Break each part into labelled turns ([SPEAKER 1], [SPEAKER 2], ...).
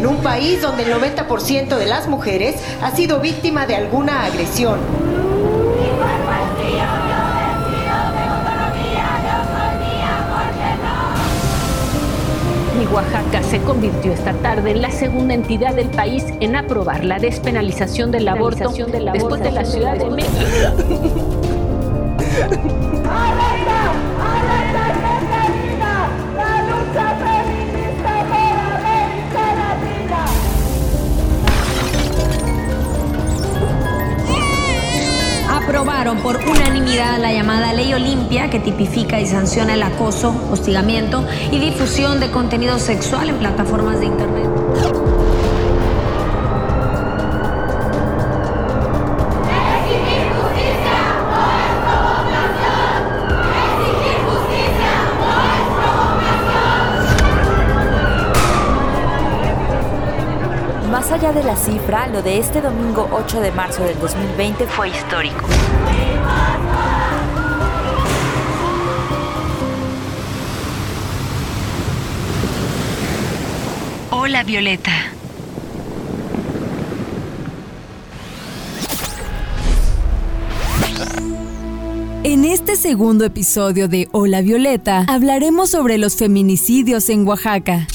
[SPEAKER 1] en un país donde el 90% de las mujeres ha sido víctima de alguna agresión.
[SPEAKER 2] Oaxaca se convirtió esta tarde en la segunda entidad del país en aprobar la despenalización del aborto después de la Ciudad de México.
[SPEAKER 3] aprobaron por unanimidad la llamada Ley Olimpia que tipifica y sanciona el acoso, hostigamiento y difusión de contenido sexual en plataformas de Internet.
[SPEAKER 4] Allá de la cifra, lo de este domingo 8 de marzo del 2020 fue histórico.
[SPEAKER 3] Hola Violeta.
[SPEAKER 5] En este segundo episodio de Hola Violeta hablaremos sobre los feminicidios en Oaxaca.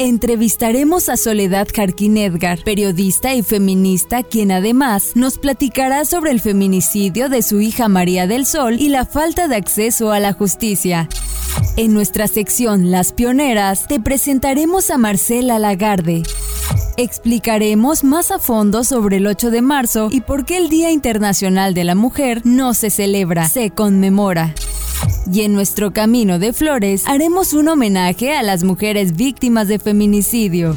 [SPEAKER 5] Entrevistaremos a Soledad Jarquín Edgar, periodista y feminista, quien además nos platicará sobre el feminicidio de su hija María del Sol y la falta de acceso a la justicia. En nuestra sección Las Pioneras te presentaremos a Marcela Lagarde. Explicaremos más a fondo sobre el 8 de marzo y por qué el Día Internacional de la Mujer no se celebra, se conmemora. Y en nuestro camino de flores haremos un homenaje a las mujeres víctimas de feminicidio.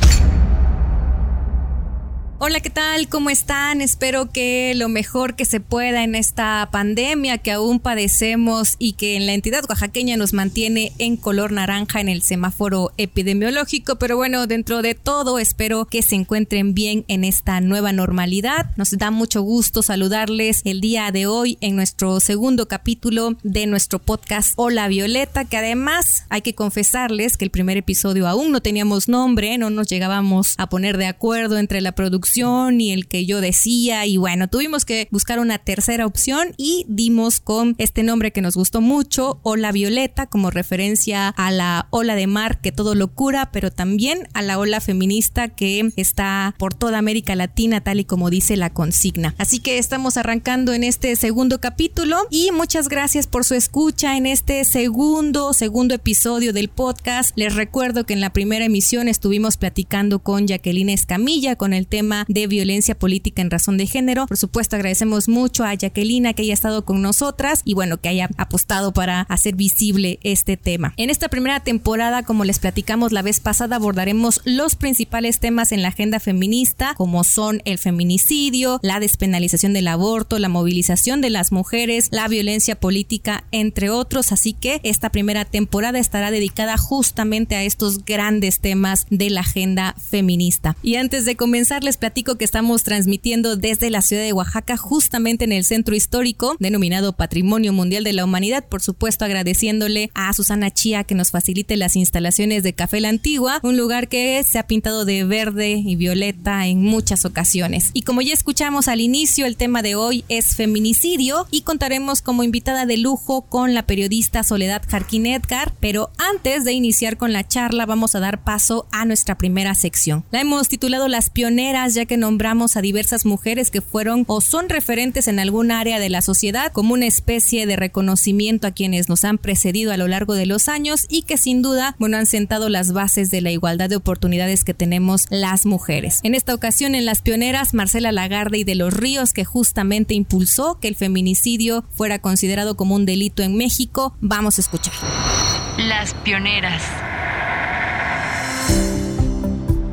[SPEAKER 3] Hola, ¿qué tal? ¿Cómo están? Espero que lo mejor que se pueda en esta pandemia que aún padecemos y que en la entidad oaxaqueña nos mantiene en color naranja en el semáforo epidemiológico. Pero bueno, dentro de todo, espero que se encuentren bien en esta nueva normalidad. Nos da mucho gusto saludarles el día de hoy en nuestro segundo capítulo de nuestro podcast Hola Violeta, que además hay que confesarles que el primer episodio aún no teníamos nombre, no nos llegábamos a poner de acuerdo entre la producción y el que yo decía y bueno, tuvimos que buscar una tercera opción y dimos con este nombre que nos gustó mucho, Ola Violeta, como referencia a la ola de mar que todo lo cura, pero también a la ola feminista que está por toda América Latina, tal y como dice la consigna. Así que estamos arrancando en este segundo capítulo y muchas gracias por su escucha en este segundo, segundo episodio del podcast. Les recuerdo que en la primera emisión estuvimos platicando con Jacqueline Escamilla con el tema de violencia política en razón de género. Por supuesto, agradecemos mucho a Jacqueline que haya estado con nosotras y bueno, que haya apostado para hacer visible este tema. En esta primera temporada, como les platicamos la vez pasada, abordaremos los principales temas en la agenda feminista, como son el feminicidio, la despenalización del aborto, la movilización de las mujeres, la violencia política, entre otros. Así que esta primera temporada estará dedicada justamente a estos grandes temas de la agenda feminista. Y antes de comenzar, les que estamos transmitiendo desde la ciudad de Oaxaca, justamente en el centro histórico, denominado Patrimonio Mundial de la Humanidad. Por supuesto, agradeciéndole a Susana Chía que nos facilite las instalaciones de Café La Antigua, un lugar que se ha pintado de verde y violeta en muchas ocasiones. Y como ya escuchamos al inicio, el tema de hoy es feminicidio y contaremos como invitada de lujo con la periodista Soledad Jarquín Edgar. Pero antes de iniciar con la charla, vamos a dar paso a nuestra primera sección. La hemos titulado Las Pioneras ya que nombramos a diversas mujeres que fueron o son referentes en algún área de la sociedad como una especie de reconocimiento a quienes nos han precedido a lo largo de los años y que sin duda, bueno, han sentado las bases de la igualdad de oportunidades que tenemos las mujeres. En esta ocasión, en las pioneras, Marcela Lagarde y de los Ríos, que justamente impulsó que el feminicidio fuera considerado como un delito en México, vamos a escuchar.
[SPEAKER 5] Las pioneras.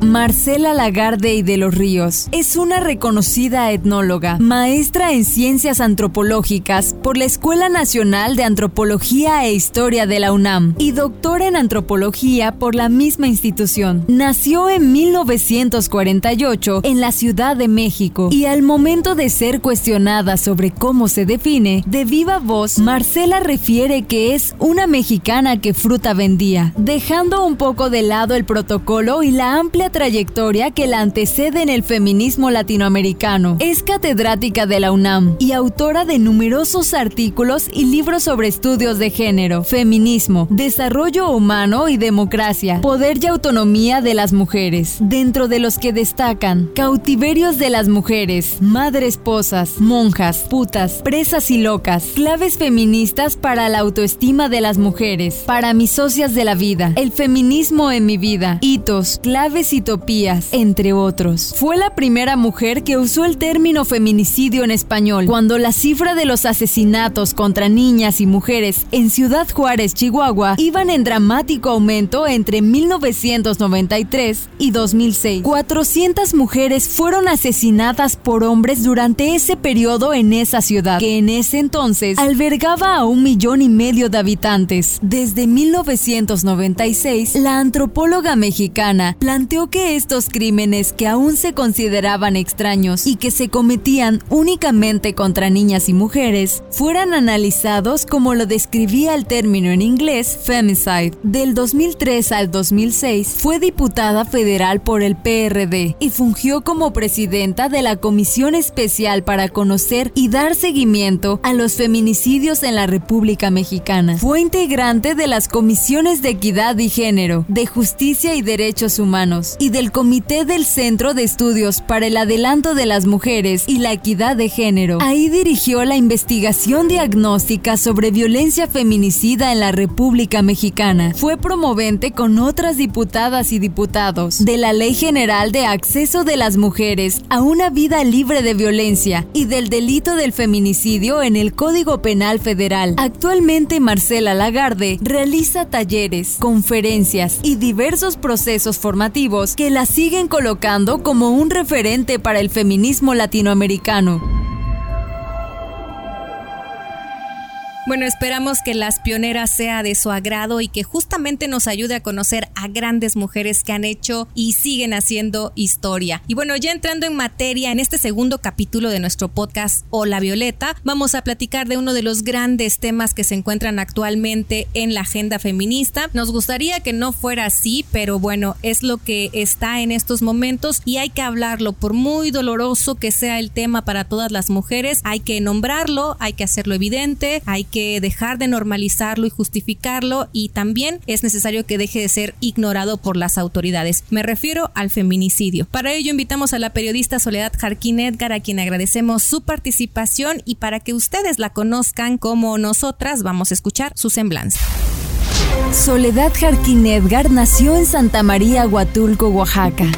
[SPEAKER 5] Marcela Lagarde y de los Ríos es una reconocida etnóloga, maestra en ciencias antropológicas por la Escuela Nacional de Antropología e Historia de la UNAM y doctora en antropología por la misma institución. Nació en 1948 en la Ciudad de México y al momento de ser cuestionada sobre cómo se define, de viva voz, Marcela refiere que es una mexicana que fruta vendía, dejando un poco de lado el protocolo y la amplia trayectoria que la antecede en el feminismo latinoamericano. Es catedrática de la UNAM y autora de numerosos artículos y libros sobre estudios de género, feminismo, desarrollo humano y democracia, poder y autonomía de las mujeres, dentro de los que destacan cautiverios de las mujeres, madre esposas, monjas, putas, presas y locas, claves feministas para la autoestima de las mujeres, para mis socias de la vida, el feminismo en mi vida, hitos, claves y topías, entre otros. Fue la primera mujer que usó el término feminicidio en español, cuando la cifra de los asesinatos contra niñas y mujeres en Ciudad Juárez, Chihuahua, iban en dramático aumento entre 1993 y 2006. 400 mujeres fueron asesinadas por hombres durante ese periodo en esa ciudad, que en ese entonces albergaba a un millón y medio de habitantes. Desde 1996, la antropóloga mexicana planteó que estos crímenes que aún se consideraban extraños y que se cometían únicamente contra niñas y mujeres fueran analizados como lo describía el término en inglés femicide. Del 2003 al 2006 fue diputada federal por el PRD y fungió como presidenta de la Comisión Especial para conocer y dar seguimiento a los feminicidios en la República Mexicana. Fue integrante de las comisiones de equidad y género, de justicia y derechos humanos y del Comité del Centro de Estudios para el Adelanto de las Mujeres y la Equidad de Género. Ahí dirigió la investigación diagnóstica sobre violencia feminicida en la República Mexicana. Fue promovente con otras diputadas y diputados de la Ley General de Acceso de las Mujeres a una vida libre de violencia y del delito del feminicidio en el Código Penal Federal. Actualmente Marcela Lagarde realiza talleres, conferencias y diversos procesos formativos que la siguen colocando como un referente para el feminismo latinoamericano.
[SPEAKER 3] Bueno, esperamos que Las Pioneras sea de su agrado y que justamente nos ayude a conocer a grandes mujeres que han hecho y siguen haciendo historia. Y bueno, ya entrando en materia, en este segundo capítulo de nuestro podcast Hola Violeta, vamos a platicar de uno de los grandes temas que se encuentran actualmente en la agenda feminista. Nos gustaría que no fuera así, pero bueno, es lo que está en estos momentos y hay que hablarlo. Por muy doloroso que sea el tema para todas las mujeres, hay que nombrarlo, hay que hacerlo evidente, hay que dejar de normalizarlo y justificarlo y también es necesario que deje de ser ignorado por las autoridades. Me refiero al feminicidio. Para ello invitamos a la periodista Soledad Jarquín Edgar a quien agradecemos su participación y para que ustedes la conozcan como nosotras vamos a escuchar su semblanza.
[SPEAKER 5] Soledad Jarquín Edgar nació en Santa María, Huatulco, Oaxaca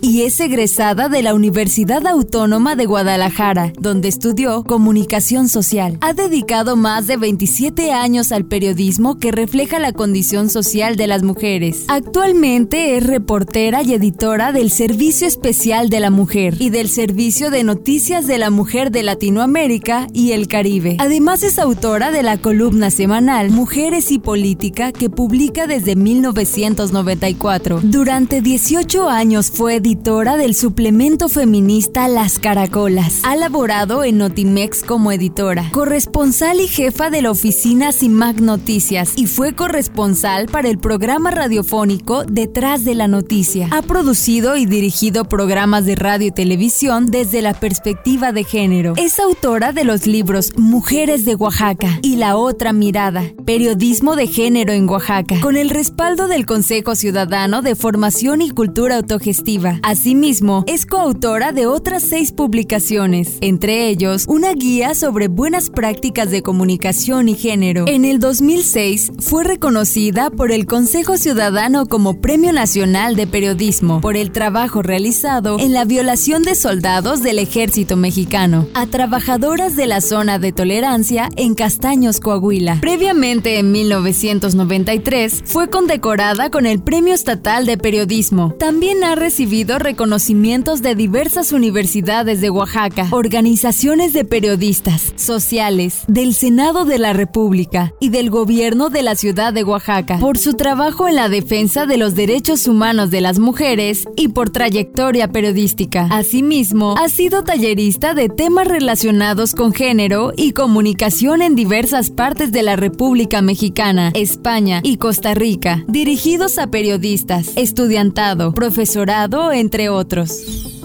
[SPEAKER 5] y es egresada de la Universidad Autónoma de Guadalajara, donde estudió comunicación social. Ha dedicado más de 27 años al periodismo que refleja la condición social de las mujeres. Actualmente es reportera y editora del Servicio Especial de la Mujer y del Servicio de Noticias de la Mujer de Latinoamérica y el Caribe. Además es autora de la columna semanal Mujeres y Política que publica desde 1994. Durante 18 años fue editora del suplemento feminista Las Caracolas. Ha laborado en Notimex como editora, corresponsal y jefa de la oficina CIMAC Noticias y fue corresponsal para el programa radiofónico Detrás de la Noticia. Ha producido y dirigido programas de radio y televisión desde la perspectiva de género. Es autora de los libros Mujeres de Oaxaca y La Otra Mirada, Periodismo de Género en Oaxaca, con el respaldo del Consejo Ciudadano de Formación y Cultura Autogestiva Asimismo, es coautora de otras seis publicaciones, entre ellos una guía sobre buenas prácticas de comunicación y género. En el 2006 fue reconocida por el Consejo Ciudadano como Premio Nacional de Periodismo por el trabajo realizado en la violación de soldados del ejército mexicano a trabajadoras de la zona de tolerancia en Castaños, Coahuila. Previamente, en 1993, fue condecorada con el Premio Estatal de Periodismo. También ha recibido reconocimientos de diversas universidades de Oaxaca, organizaciones de periodistas, sociales, del Senado de la República y del gobierno de la ciudad de Oaxaca por su trabajo en la defensa de los derechos humanos de las mujeres y por trayectoria periodística. Asimismo, ha sido tallerista de temas relacionados con género y comunicación en diversas partes de la República Mexicana, España y Costa Rica, dirigidos a periodistas, estudiantado, profesorado, entre otros.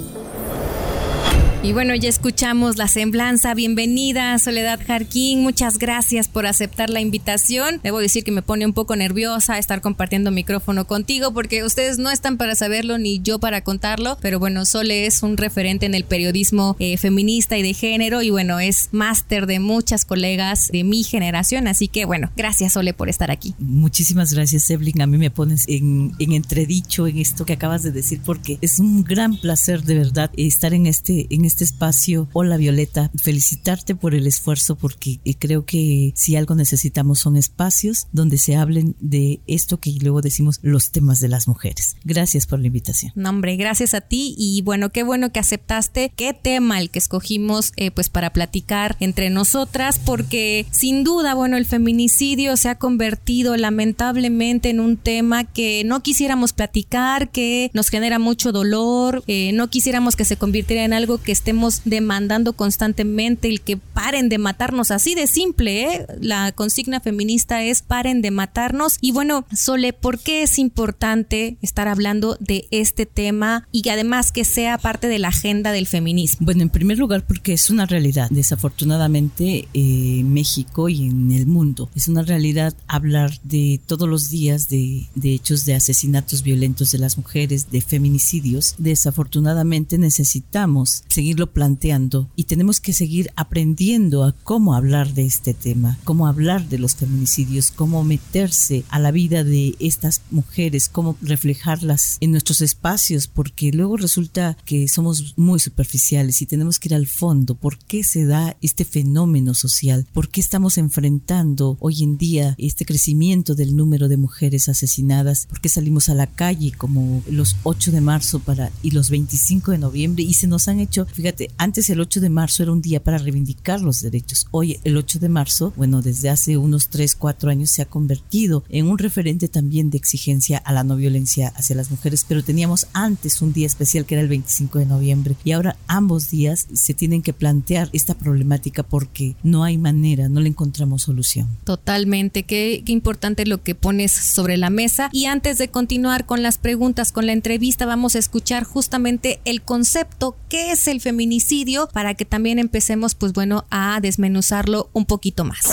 [SPEAKER 3] Y bueno, ya escuchamos la semblanza. Bienvenida, Soledad Jarquín. Muchas gracias por aceptar la invitación. Debo decir que me pone un poco nerviosa estar compartiendo micrófono contigo porque ustedes no están para saberlo ni yo para contarlo. Pero bueno, Sole es un referente en el periodismo eh, feminista y de género. Y bueno, es máster de muchas colegas de mi generación. Así que bueno, gracias, Sole, por estar aquí.
[SPEAKER 6] Muchísimas gracias, Evelyn. A mí me pones en, en entredicho en esto que acabas de decir porque es un gran placer de verdad estar en este, en este este espacio. Hola Violeta, felicitarte por el esfuerzo porque eh, creo que si algo necesitamos son espacios donde se hablen de esto que luego decimos los temas de las mujeres. Gracias por la invitación.
[SPEAKER 3] No, hombre, gracias a ti y bueno, qué bueno que aceptaste qué tema el que escogimos eh, pues para platicar entre nosotras porque sin duda, bueno, el feminicidio se ha convertido lamentablemente en un tema que no quisiéramos platicar, que nos genera mucho dolor, eh, no quisiéramos que se convirtiera en algo que estemos demandando constantemente el que paren de matarnos, así de simple, ¿eh? La consigna feminista es paren de matarnos. Y bueno, Sole, ¿por qué es importante estar hablando de este tema y además que sea parte de la agenda del feminismo?
[SPEAKER 6] Bueno, en primer lugar porque es una realidad, desafortunadamente, eh, México y en el mundo. Es una realidad hablar de todos los días de hechos de asesinatos violentos de las mujeres, de feminicidios. Desafortunadamente necesitamos seguir planteando y tenemos que seguir aprendiendo a cómo hablar de este tema, cómo hablar de los feminicidios, cómo meterse a la vida de estas mujeres, cómo reflejarlas en nuestros espacios, porque luego resulta que somos muy superficiales y tenemos que ir al fondo. ¿Por qué se da este fenómeno social? ¿Por qué estamos enfrentando hoy en día este crecimiento del número de mujeres asesinadas? ¿Por qué salimos a la calle como los 8 de marzo para y los 25 de noviembre y se nos han hecho Fíjate, antes el 8 de marzo era un día para reivindicar los derechos. Hoy el 8 de marzo, bueno, desde hace unos 3, 4 años se ha convertido en un referente también de exigencia a la no violencia hacia las mujeres, pero teníamos antes un día especial que era el 25 de noviembre y ahora ambos días se tienen que plantear esta problemática porque no hay manera, no le encontramos solución.
[SPEAKER 3] Totalmente, qué, qué importante lo que pones sobre la mesa y antes de continuar con las preguntas, con la entrevista, vamos a escuchar justamente el concepto, ¿qué es el feminicidio para que también empecemos, pues bueno, a desmenuzarlo un poquito más.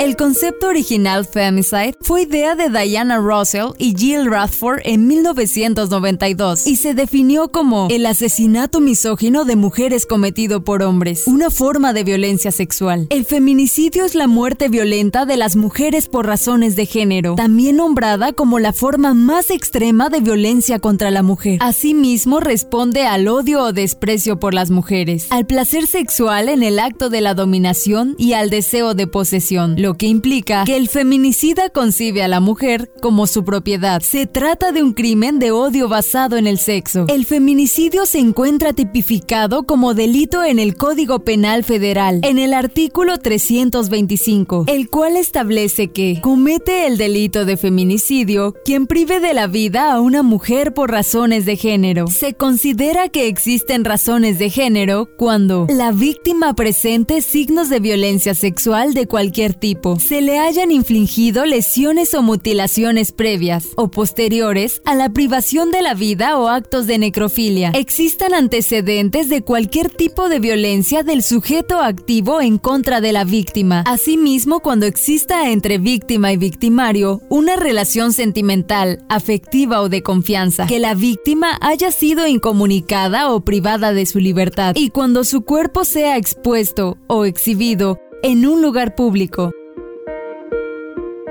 [SPEAKER 5] El concepto original femicide fue idea de Diana Russell y Jill Radford en 1992 y se definió como el asesinato misógino de mujeres cometido por hombres, una forma de violencia sexual. El feminicidio es la muerte violenta de las mujeres por razones de género, también nombrada como la forma más extrema de violencia contra la mujer. Asimismo, responde al odio o desprecio por las mujeres, al placer sexual en el acto de la dominación y al deseo de posesión lo que implica que el feminicida concibe a la mujer como su propiedad. Se trata de un crimen de odio basado en el sexo. El feminicidio se encuentra tipificado como delito en el Código Penal Federal, en el artículo 325, el cual establece que comete el delito de feminicidio quien prive de la vida a una mujer por razones de género. Se considera que existen razones de género cuando la víctima presente signos de violencia sexual de cualquier tipo se le hayan infligido lesiones o mutilaciones previas o posteriores a la privación de la vida o actos de necrofilia. Existan antecedentes de cualquier tipo de violencia del sujeto activo en contra de la víctima. Asimismo, cuando exista entre víctima y victimario una relación sentimental, afectiva o de confianza, que la víctima haya sido incomunicada o privada de su libertad y cuando su cuerpo sea expuesto o exhibido en un lugar público.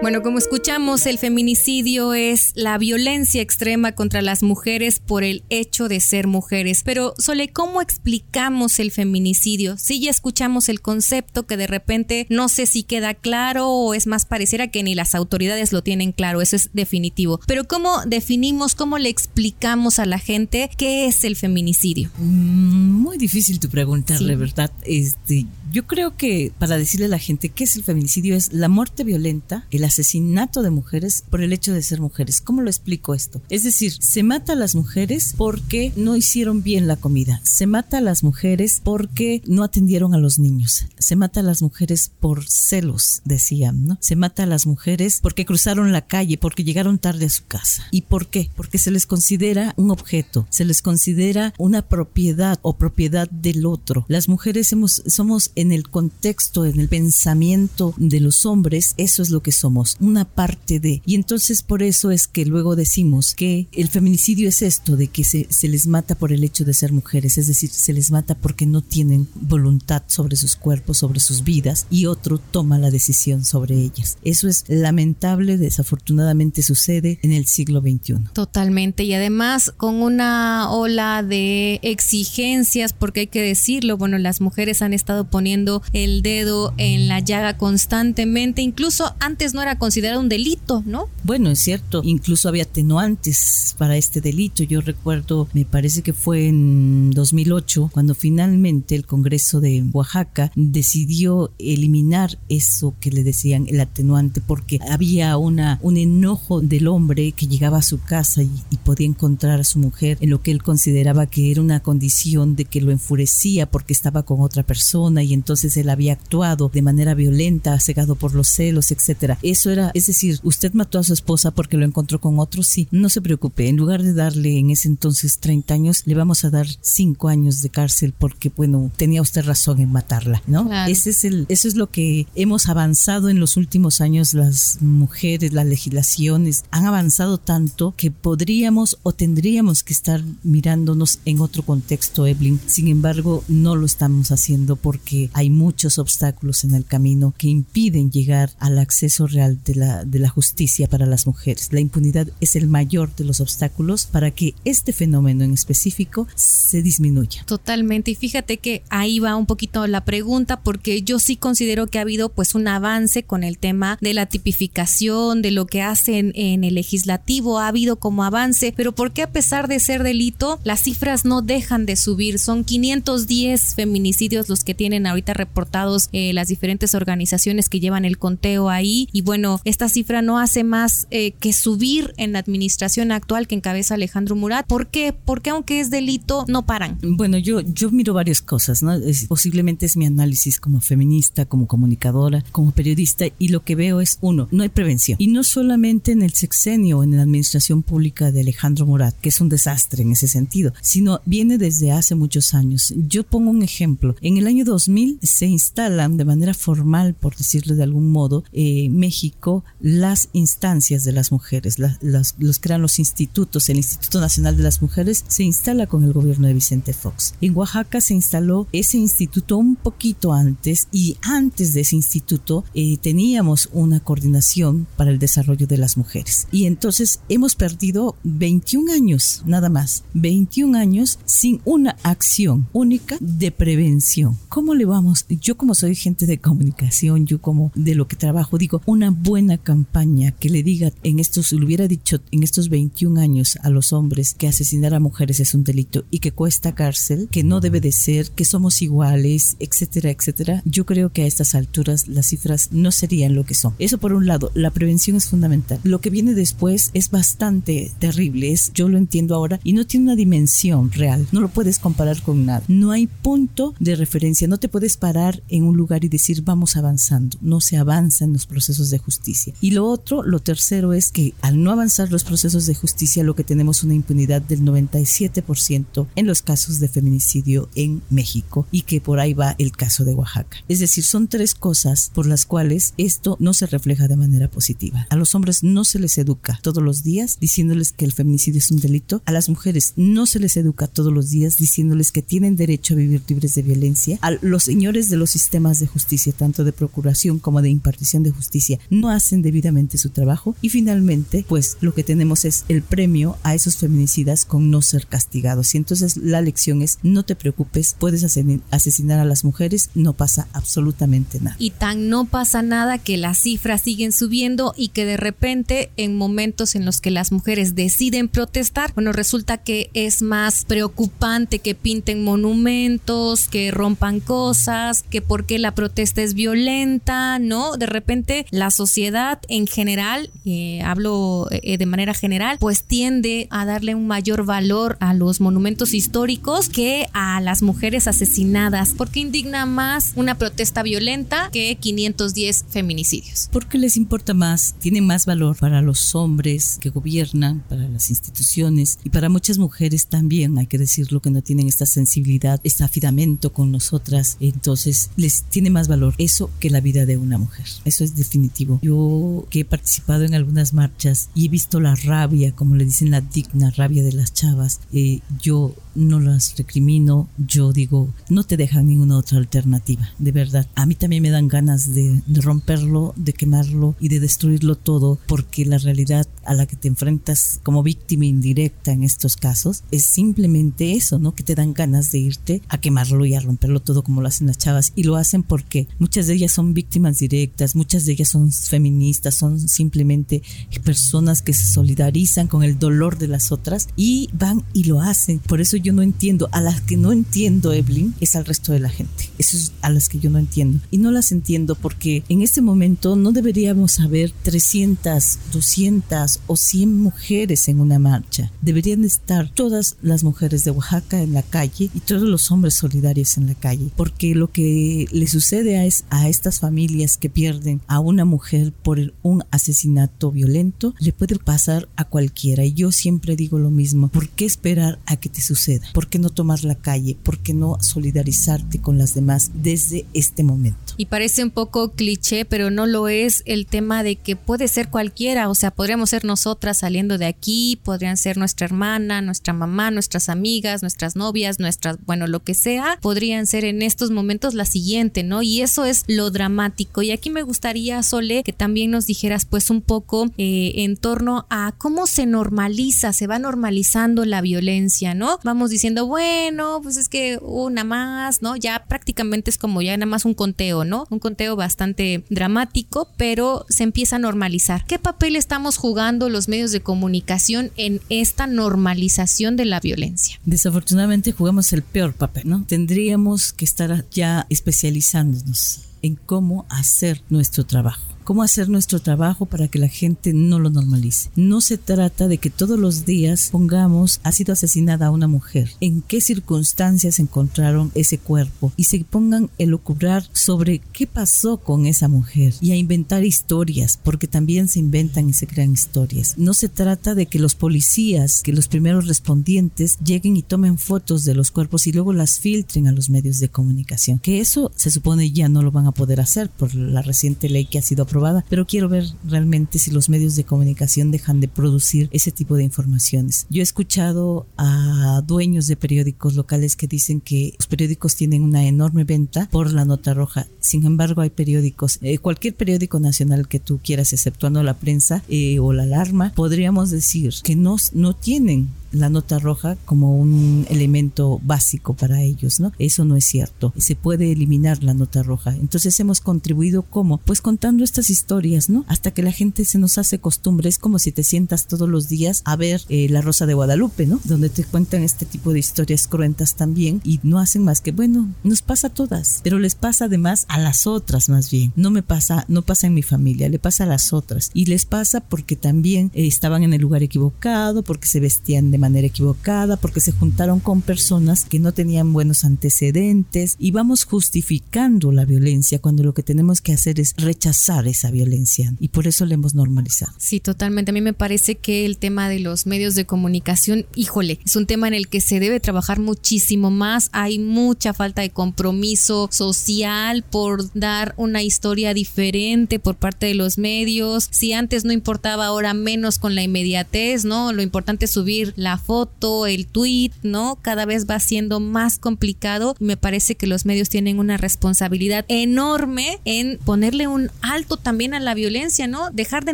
[SPEAKER 3] Bueno, como escuchamos, el feminicidio es la violencia extrema contra las mujeres por el hecho de ser mujeres. Pero, Sole, ¿cómo explicamos el feminicidio? Si ya escuchamos el concepto que de repente no sé si queda claro o es más pareciera que ni las autoridades lo tienen claro, eso es definitivo. Pero ¿cómo definimos, cómo le explicamos a la gente qué es el feminicidio?
[SPEAKER 6] Mm, muy difícil tu preguntarle, ¿verdad? Este, yo creo que para decirle a la gente qué es el feminicidio es la muerte violenta, el asesinato de mujeres por el hecho de ser mujeres. ¿Cómo lo explico esto? Es decir, se mata a las mujeres porque no hicieron bien la comida. Se mata a las mujeres porque no atendieron a los niños. Se mata a las mujeres por celos, decían, ¿no? Se mata a las mujeres porque cruzaron la calle, porque llegaron tarde a su casa. ¿Y por qué? Porque se les considera un objeto, se les considera una propiedad o propiedad del otro. Las mujeres hemos, somos en el contexto, en el pensamiento de los hombres, eso es lo que somos, una parte de. Y entonces por eso es que luego decimos que el feminicidio es esto, de que se, se les mata por el hecho de ser mujeres, es decir, se les mata porque no tienen voluntad sobre sus cuerpos, sobre sus vidas, y otro toma la decisión sobre ellas. Eso es lamentable, desafortunadamente sucede en el siglo XXI.
[SPEAKER 3] Totalmente, y además con una ola de exigencias, porque hay que decirlo, bueno, las mujeres han estado poniendo el dedo en la llaga constantemente. Incluso antes no era considerado un delito, ¿no?
[SPEAKER 6] Bueno, es cierto. Incluso había atenuantes para este delito. Yo recuerdo, me parece que fue en 2008, cuando finalmente el Congreso de Oaxaca decidió eliminar eso que le decían el atenuante, porque había una, un enojo del hombre que llegaba a su casa y, podía encontrar a su mujer en lo que él consideraba que era una condición de que lo enfurecía porque estaba con otra persona y entonces él había actuado de manera violenta, cegado por los celos, etcétera. Eso era, es decir, usted mató a su esposa porque lo encontró con otro, sí, no se preocupe, en lugar de darle en ese entonces 30 años, le vamos a dar 5 años de cárcel porque, bueno, tenía usted razón en matarla, ¿no? Ese es el, eso es lo que hemos avanzado en los últimos años, las mujeres, las legislaciones han avanzado tanto que podríamos o tendríamos que estar mirándonos en otro contexto, Evelyn. Sin embargo, no lo estamos haciendo porque hay muchos obstáculos en el camino que impiden llegar al acceso real de la, de la justicia para las mujeres. La impunidad es el mayor de los obstáculos para que este fenómeno en específico se disminuya.
[SPEAKER 3] Totalmente. Y fíjate que ahí va un poquito la pregunta porque yo sí considero que ha habido pues un avance con el tema de la tipificación, de lo que hacen en el legislativo, ha habido como avance, pero ¿por qué a pesar de ser delito las cifras no dejan de subir? Son 510 feminicidios los que tienen ahorita reportados eh, las diferentes organizaciones que llevan el conteo ahí. Y bueno, esta cifra no hace más eh, que subir en la administración actual que encabeza Alejandro Murat. ¿Por qué? Porque aunque es delito, no paran.
[SPEAKER 6] Bueno, yo, yo miro varias cosas, ¿no? posiblemente es mi análisis como feminista, como comunicadora, como periodista, y lo que veo es, uno, no hay prevención. Y no solamente en el sexenio, en la administración pública de Alejandro Murat, que es un desastre en ese sentido, sino viene desde hace muchos años. Yo pongo un ejemplo. En el año 2000, se instalan de manera formal, por decirlo de algún modo, eh, México, las instancias de las mujeres, los crean los institutos. El Instituto Nacional de las Mujeres se instala con el gobierno de Vicente Fox. En Oaxaca se instaló ese instituto un poquito antes y antes de ese instituto eh, teníamos una coordinación para el desarrollo de las mujeres. Y entonces hemos perdido 21 años, nada más, 21 años sin una acción única de prevención. ¿Cómo le vamos? Yo como soy gente de comunicación, yo como de lo que trabajo, digo, una buena campaña que le diga en estos, le hubiera dicho en estos 21 años a los hombres que asesinar a mujeres es un delito y que cuesta cárcel, que no debe de ser, que somos iguales, etcétera, etcétera. Yo creo que a estas alturas las cifras no serían lo que son. Eso por un lado, la prevención es fundamental. Lo que viene después es bastante terrible, es, yo lo entiendo ahora y no tiene una dimensión real, no lo puedes comparar con nada. No hay punto de referencia, no te puedes parar en un lugar y decir vamos avanzando. No se avanza en los procesos de justicia. Y lo otro, lo tercero es que al no avanzar los procesos de justicia, lo que tenemos una impunidad del 97% en los casos de feminicidio en México y que por ahí va el caso de Oaxaca. Es decir, son tres cosas por las cuales esto no se refleja de manera positiva. A los hombres no se les educa todos los días diciéndoles que el feminicidio es un delito. A las mujeres no se les educa todos los días diciéndoles que tienen derecho a vivir libres de violencia. A los señores de los sistemas de justicia, tanto de procuración como de impartición de justicia, no hacen debidamente su trabajo. Y finalmente, pues lo que tenemos es el premio a esos feminicidas con no ser castigados. Y entonces la lección es no te preocupes, puedes asesinar a las mujeres, no pasa absolutamente nada.
[SPEAKER 3] Y tan no pasa nada que las cifras siguen subiendo y que de repente en momentos en los que las mujeres deciden protestar, bueno, resulta que es más preocupante que pinten monumentos, que rompan cosas, que porque la protesta es violenta, ¿no? De repente la sociedad en general, eh, hablo eh, de manera general, pues tiende a darle un mayor valor a los monumentos históricos que a las mujeres asesinadas, porque indigna más una protesta violenta que 510 feminicidios.
[SPEAKER 6] Porque les importa más, tiene más valor para los hombres que gobiernan, para las instituciones y para muchas mujeres también, hay que decirlo, que no tienen esta sensibilidad, este afidamento con nosotras, entonces les tiene más valor eso que la vida de una mujer. Eso es definitivo. Yo que he participado en algunas marchas y he visto la rabia, como le dicen la digna rabia de las chavas, eh, yo no las recrimino, yo digo, no te dejan ninguna otra alternativa, de verdad. A mí también me dan ganas de, romperlo, de quemarlo y de destruirlo todo, porque la realidad a la que te enfrentas como víctima indirecta en estos casos es simplemente eso, ¿no? Que te dan ganas de irte a quemarlo y a romperlo todo como lo hacen las chavas. Y lo hacen porque muchas de ellas son víctimas directas, muchas de ellas son feministas, son simplemente personas que se solidarizan con el dolor de las otras y van y lo hacen. Por eso yo no entiendo. A las que no entiendo, Evelyn, es al resto de la gente. Eso es a las que yo no entiendo. Y no las entiendo porque en este momento no deberíamos haber 300, 200 o 100 mujeres en una marcha. Deberían estar todas las mujeres de Oaxaca en la calle y todos los hombres solidarios en la calle. Porque lo que le sucede a, es, a estas familias que pierden a una mujer por un asesinato violento, le puede pasar a cualquiera. Y yo siempre digo lo mismo. ¿Por qué esperar a que te suceda? ¿Por qué no tomar la calle? ¿Por qué no solidarizarte con las demás desde este momento?
[SPEAKER 3] Y parece un poco cliché, pero no lo es el tema de que puede ser cualquiera, o sea, podríamos ser nosotras saliendo de aquí, podrían ser nuestra hermana, nuestra mamá, nuestras amigas, nuestras novias, nuestras, bueno, lo que sea, podrían ser en estos momentos la siguiente, ¿no? Y eso es lo dramático. Y aquí me gustaría, Sole, que también nos dijeras pues un poco eh, en torno a cómo se normaliza, se va normalizando la violencia, ¿no? Vamos diciendo, bueno, pues es que una más, ¿no? Ya prácticamente es como ya nada más un conteo, ¿no? Un conteo bastante dramático, pero se empieza a normalizar. ¿Qué papel estamos jugando los medios de comunicación en esta normalización de la violencia?
[SPEAKER 6] Desafortunadamente jugamos el peor papel, ¿no? Tendríamos que estar ya especializándonos en cómo hacer nuestro trabajo cómo hacer nuestro trabajo para que la gente no lo normalice. No se trata de que todos los días pongamos ha sido asesinada una mujer, en qué circunstancias encontraron ese cuerpo y se pongan a elucubrar sobre qué pasó con esa mujer y a inventar historias, porque también se inventan y se crean historias. No se trata de que los policías, que los primeros respondientes lleguen y tomen fotos de los cuerpos y luego las filtren a los medios de comunicación, que eso se supone ya no lo van a poder hacer por la reciente ley que ha sido pero quiero ver realmente si los medios de comunicación dejan de producir ese tipo de informaciones. Yo he escuchado a dueños de periódicos locales que dicen que los periódicos tienen una enorme venta por la nota roja. Sin embargo, hay periódicos, eh, cualquier periódico nacional que tú quieras, exceptuando la prensa eh, o la alarma, podríamos decir que no, no tienen la nota roja como un elemento básico para ellos, ¿no? Eso no es cierto. Se puede eliminar la nota roja. Entonces hemos contribuido como, pues contando estas historias, ¿no? Hasta que la gente se nos hace costumbre. Es como si te sientas todos los días a ver eh, La Rosa de Guadalupe, ¿no? Donde te cuentan este tipo de historias cruentas también y no hacen más que, bueno, nos pasa a todas, pero les pasa además a las otras más bien. No me pasa, no pasa en mi familia, le pasa a las otras. Y les pasa porque también eh, estaban en el lugar equivocado, porque se vestían de manera equivocada, porque se juntaron con personas que no tenían buenos antecedentes y vamos justificando la violencia cuando lo que tenemos que hacer es rechazar esa violencia y por eso la hemos normalizado.
[SPEAKER 3] Sí, totalmente. A mí me parece que el tema de los medios de comunicación, híjole, es un tema en el que se debe trabajar muchísimo más. Hay mucha falta de compromiso social por dar una historia diferente por parte de los medios. Si antes no importaba, ahora menos con la inmediatez, ¿no? Lo importante es subir la foto, el tweet, ¿no? Cada vez va siendo más complicado y me parece que los medios tienen una responsabilidad enorme en ponerle un alto también a la violencia, ¿no? Dejar de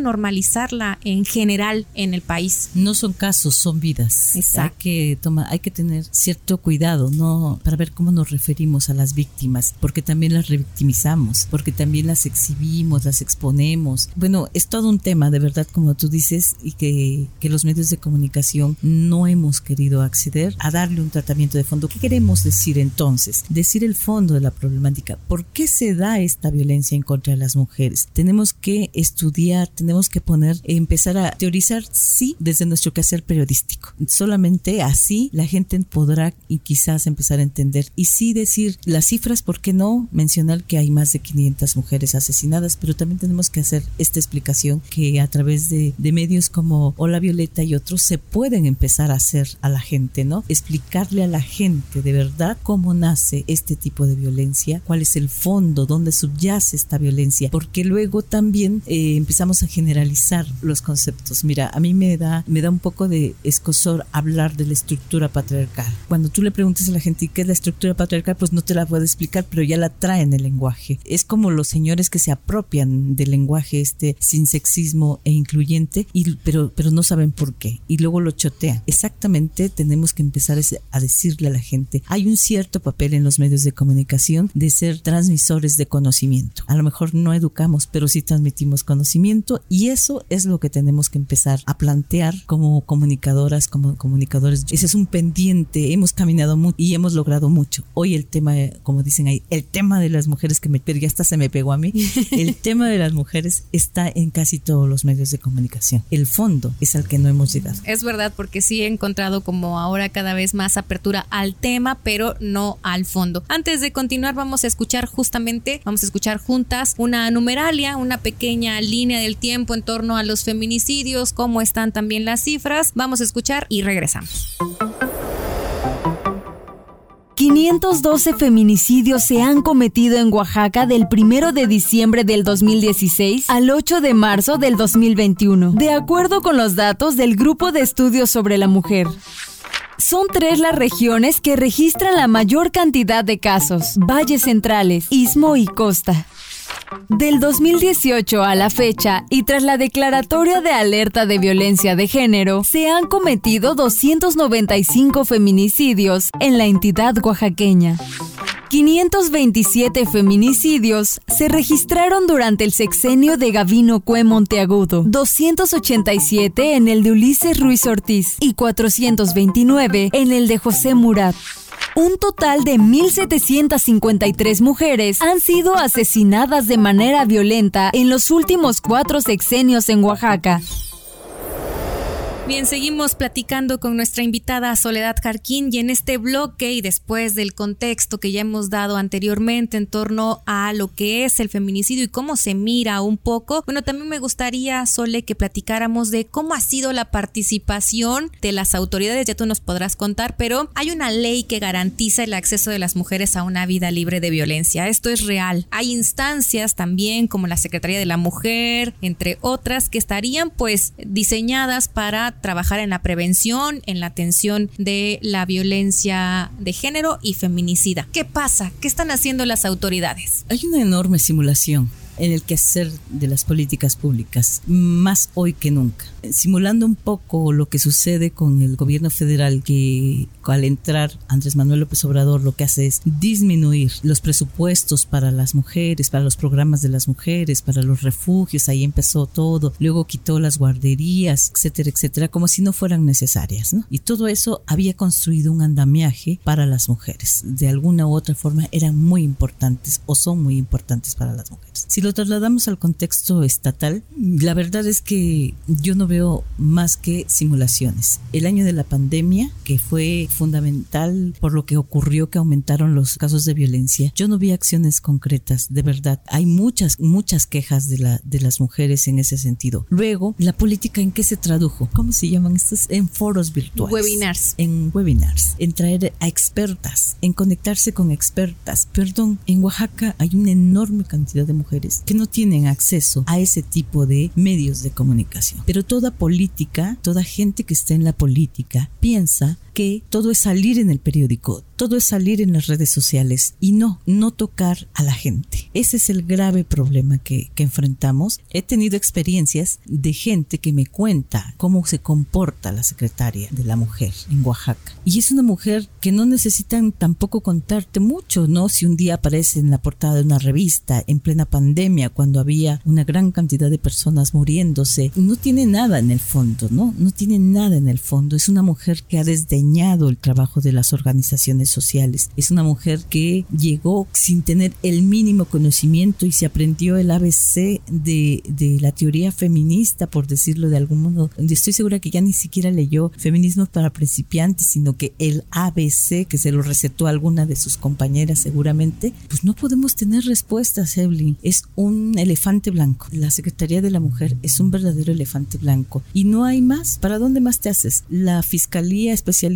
[SPEAKER 3] normalizarla en general en el país.
[SPEAKER 6] No son casos, son vidas. Exacto. Hay que, toma, hay que tener cierto cuidado, ¿no? Para ver cómo nos referimos a las víctimas, porque también las revictimizamos, porque también las exhibimos, las exponemos. Bueno, es todo un tema, de verdad, como tú dices, y que, que los medios de comunicación no hemos querido acceder a darle un tratamiento de fondo. ¿Qué queremos decir entonces? Decir el fondo de la problemática. ¿Por qué se da esta violencia en contra de las mujeres? Tenemos que estudiar, tenemos que poner, empezar a teorizar, sí, desde nuestro quehacer periodístico. Solamente así la gente podrá y quizás empezar a entender. Y sí decir las cifras, ¿por qué no? Mencionar que hay más de 500 mujeres asesinadas, pero también tenemos que hacer esta explicación que a través de, de medios como Hola Violeta y otros se pueden empezar a hacer a la gente, ¿no? Explicarle a la gente de verdad cómo nace este tipo de violencia, cuál es el fondo, dónde subyace esta violencia, porque luego también eh, empezamos a generalizar los conceptos. Mira, a mí me da, me da un poco de escosor hablar de la estructura patriarcal. Cuando tú le preguntas a la gente qué es la estructura patriarcal, pues no te la puedo explicar, pero ya la trae en el lenguaje. Es como los señores que se apropian del lenguaje este sin sexismo e incluyente, y, pero, pero no saben por qué. Y luego lo chotean. Exactamente tenemos que empezar a decirle a la gente, hay un cierto papel en los medios de comunicación de ser transmisores de conocimiento. A lo mejor no educamos, pero sí transmitimos conocimiento y eso es lo que tenemos que empezar a plantear como comunicadoras, como comunicadores. Ese es un pendiente, hemos caminado mucho y hemos logrado mucho. Hoy el tema, como dicen ahí, el tema de las mujeres que me, ya hasta se me pegó a mí, el tema de las mujeres está en casi todos los medios de comunicación. El fondo es al que no hemos llegado.
[SPEAKER 3] Es verdad, porque sí he encontrado como ahora cada vez más apertura al tema, pero no al fondo. Antes de continuar, vamos a escuchar justamente, vamos a escuchar juntas una numeralia, una pequeña línea del tiempo en torno a los feminicidios, cómo están también las cifras. Vamos a escuchar y regresamos.
[SPEAKER 5] 512 feminicidios se han cometido en Oaxaca del 1 de diciembre del 2016 al 8 de marzo del 2021, de acuerdo con los datos del Grupo de Estudios sobre la Mujer. Son tres las regiones que registran la mayor cantidad de casos, valles centrales, istmo y costa. Del 2018 a la fecha y tras la declaratoria de alerta de violencia de género, se han cometido 295 feminicidios en la entidad oaxaqueña. 527 feminicidios se registraron durante el sexenio de Gavino Cue Monteagudo, 287 en el de Ulises Ruiz Ortiz y 429 en el de José Murat. Un total de 1.753 mujeres han sido asesinadas de manera violenta en los últimos cuatro sexenios en Oaxaca.
[SPEAKER 3] Bien, seguimos platicando con nuestra invitada Soledad Jarquín y en este bloque y después del contexto que ya hemos dado anteriormente en torno a lo que es el feminicidio y cómo se mira un poco, bueno, también me gustaría, Sole, que platicáramos de cómo ha sido la participación de las autoridades, ya tú nos podrás contar, pero hay una ley que garantiza el acceso de las mujeres a una vida libre de violencia. Esto es real. Hay instancias también como la Secretaría de la Mujer, entre otras, que estarían pues diseñadas para trabajar en la prevención, en la atención de la violencia de género y feminicida. ¿Qué pasa? ¿Qué están haciendo las autoridades?
[SPEAKER 6] Hay una enorme simulación en el quehacer de las políticas públicas, más hoy que nunca. Simulando un poco lo que sucede con el gobierno federal, que al entrar Andrés Manuel López Obrador lo que hace es disminuir los presupuestos para las mujeres, para los programas de las mujeres, para los refugios, ahí empezó todo, luego quitó las guarderías, etcétera, etcétera, como si no fueran necesarias, ¿no? Y todo eso había construido un andamiaje para las mujeres. De alguna u otra forma eran muy importantes o son muy importantes para las mujeres. Si lo trasladamos al contexto estatal, la verdad es que yo no veo más que simulaciones. El año de la pandemia, que fue fundamental por lo que ocurrió que aumentaron los casos de violencia, yo no vi acciones concretas, de verdad. Hay muchas, muchas quejas de, la, de las mujeres en ese sentido. Luego, la política en qué se tradujo? ¿Cómo se llaman estos? En foros virtuales.
[SPEAKER 3] Webinars.
[SPEAKER 6] En webinars, en traer a expertas, en conectarse con expertas. Perdón, en Oaxaca hay una enorme cantidad de mujeres que no tienen acceso a ese tipo de medios de comunicación. Pero toda política, toda gente que está en la política piensa que todo es salir en el periódico, todo es salir en las redes sociales y no, no tocar a la gente. Ese es el grave problema que, que enfrentamos. He tenido experiencias de gente que me cuenta cómo se comporta la secretaria de la mujer en Oaxaca. Y es una mujer que no necesitan tampoco contarte mucho, ¿no? Si un día aparece en la portada de una revista en plena pandemia, cuando había una gran cantidad de personas muriéndose, no tiene nada en el fondo, ¿no? No tiene nada en el fondo. Es una mujer que ha desde el trabajo de las organizaciones sociales. Es una mujer que llegó sin tener el mínimo conocimiento y se aprendió el ABC de, de la teoría feminista, por decirlo de algún modo. Estoy segura que ya ni siquiera leyó Feminismo para principiantes, sino que el ABC, que se lo recetó a alguna de sus compañeras seguramente, pues no podemos tener respuestas, Evelyn. Es un elefante blanco. La Secretaría de la Mujer es un verdadero elefante blanco. Y no hay más. ¿Para dónde más te haces? La Fiscalía Especial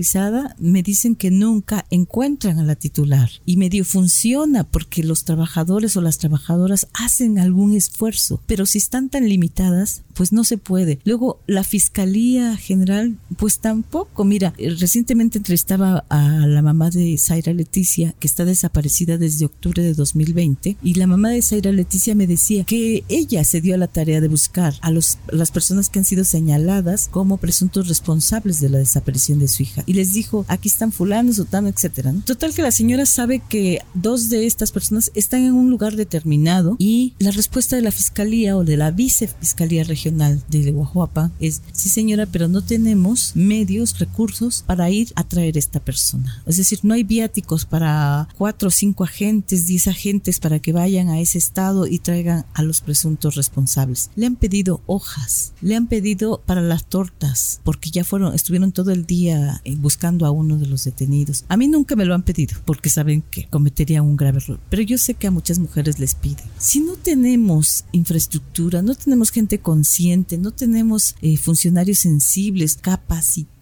[SPEAKER 6] me dicen que nunca encuentran a la titular y medio funciona porque los trabajadores o las trabajadoras hacen algún esfuerzo, pero si están tan limitadas, pues no se puede. Luego la Fiscalía General, pues tampoco. Mira, recientemente entrevistaba a la mamá de Zaira Leticia, que está desaparecida desde octubre de 2020, y la mamá de Zaira Leticia me decía que ella se dio a la tarea de buscar a los, las personas que han sido señaladas como presuntos responsables de la desaparición de su hija y les dijo, aquí están fulanos, sotano, etcétera. Total que la señora sabe que dos de estas personas están en un lugar determinado y la respuesta de la fiscalía o de la vicefiscalía regional de Guajuapa es, sí señora, pero no tenemos medios, recursos para ir a traer esta persona. Es decir, no hay viáticos para cuatro o cinco agentes, diez agentes para que vayan a ese estado y traigan a los presuntos responsables. Le han pedido hojas, le han pedido para las tortas, porque ya fueron, estuvieron todo el día buscando a uno de los detenidos. A mí nunca me lo han pedido porque saben que cometería un grave error, pero yo sé que a muchas mujeres les piden. Si no tenemos infraestructura, no tenemos gente consciente, no tenemos eh, funcionarios sensibles, capacitados,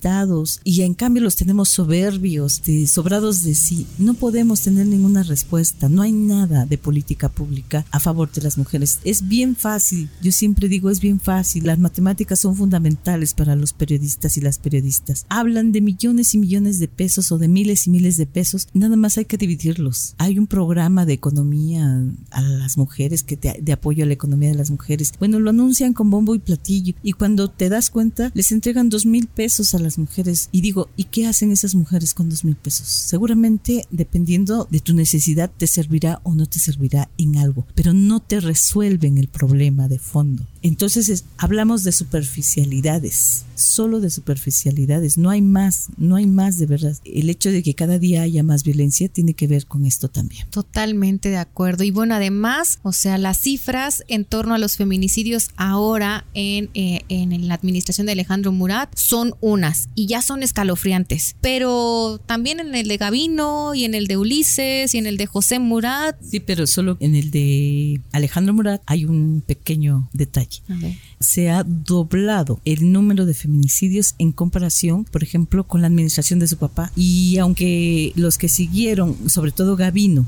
[SPEAKER 6] y en cambio los tenemos soberbios, sobrados de sí. No podemos tener ninguna respuesta, no hay nada de política pública a favor de las mujeres. Es bien fácil, yo siempre digo es bien fácil, las matemáticas son fundamentales para los periodistas y las periodistas. Hablan de millones y millones de pesos o de miles y miles de pesos, nada más hay que dividirlos. Hay un programa de economía a las mujeres, que de apoyo a la economía de las mujeres. Bueno, lo anuncian con bombo y platillo y cuando te das cuenta les entregan dos mil pesos a mujeres. Y digo, ¿y qué hacen esas mujeres con dos mil pesos? Seguramente, dependiendo de tu necesidad, te servirá o no te servirá en algo, pero no te resuelven el problema de fondo. Entonces hablamos de superficialidades, solo de superficialidades, no hay más, no hay más de verdad. El hecho de que cada día haya más violencia tiene que ver con esto también.
[SPEAKER 3] Totalmente de acuerdo. Y bueno, además, o sea, las cifras en torno a los feminicidios ahora en, eh, en la administración de Alejandro Murat son unas y ya son escalofriantes. Pero también en el de Gavino y en el de Ulises y en el de José Murat.
[SPEAKER 6] Sí, pero solo en el de Alejandro Murat hay un pequeño detalle Okay se ha doblado el número de feminicidios en comparación, por ejemplo, con la administración de su papá. Y aunque los que siguieron, sobre todo Gavino,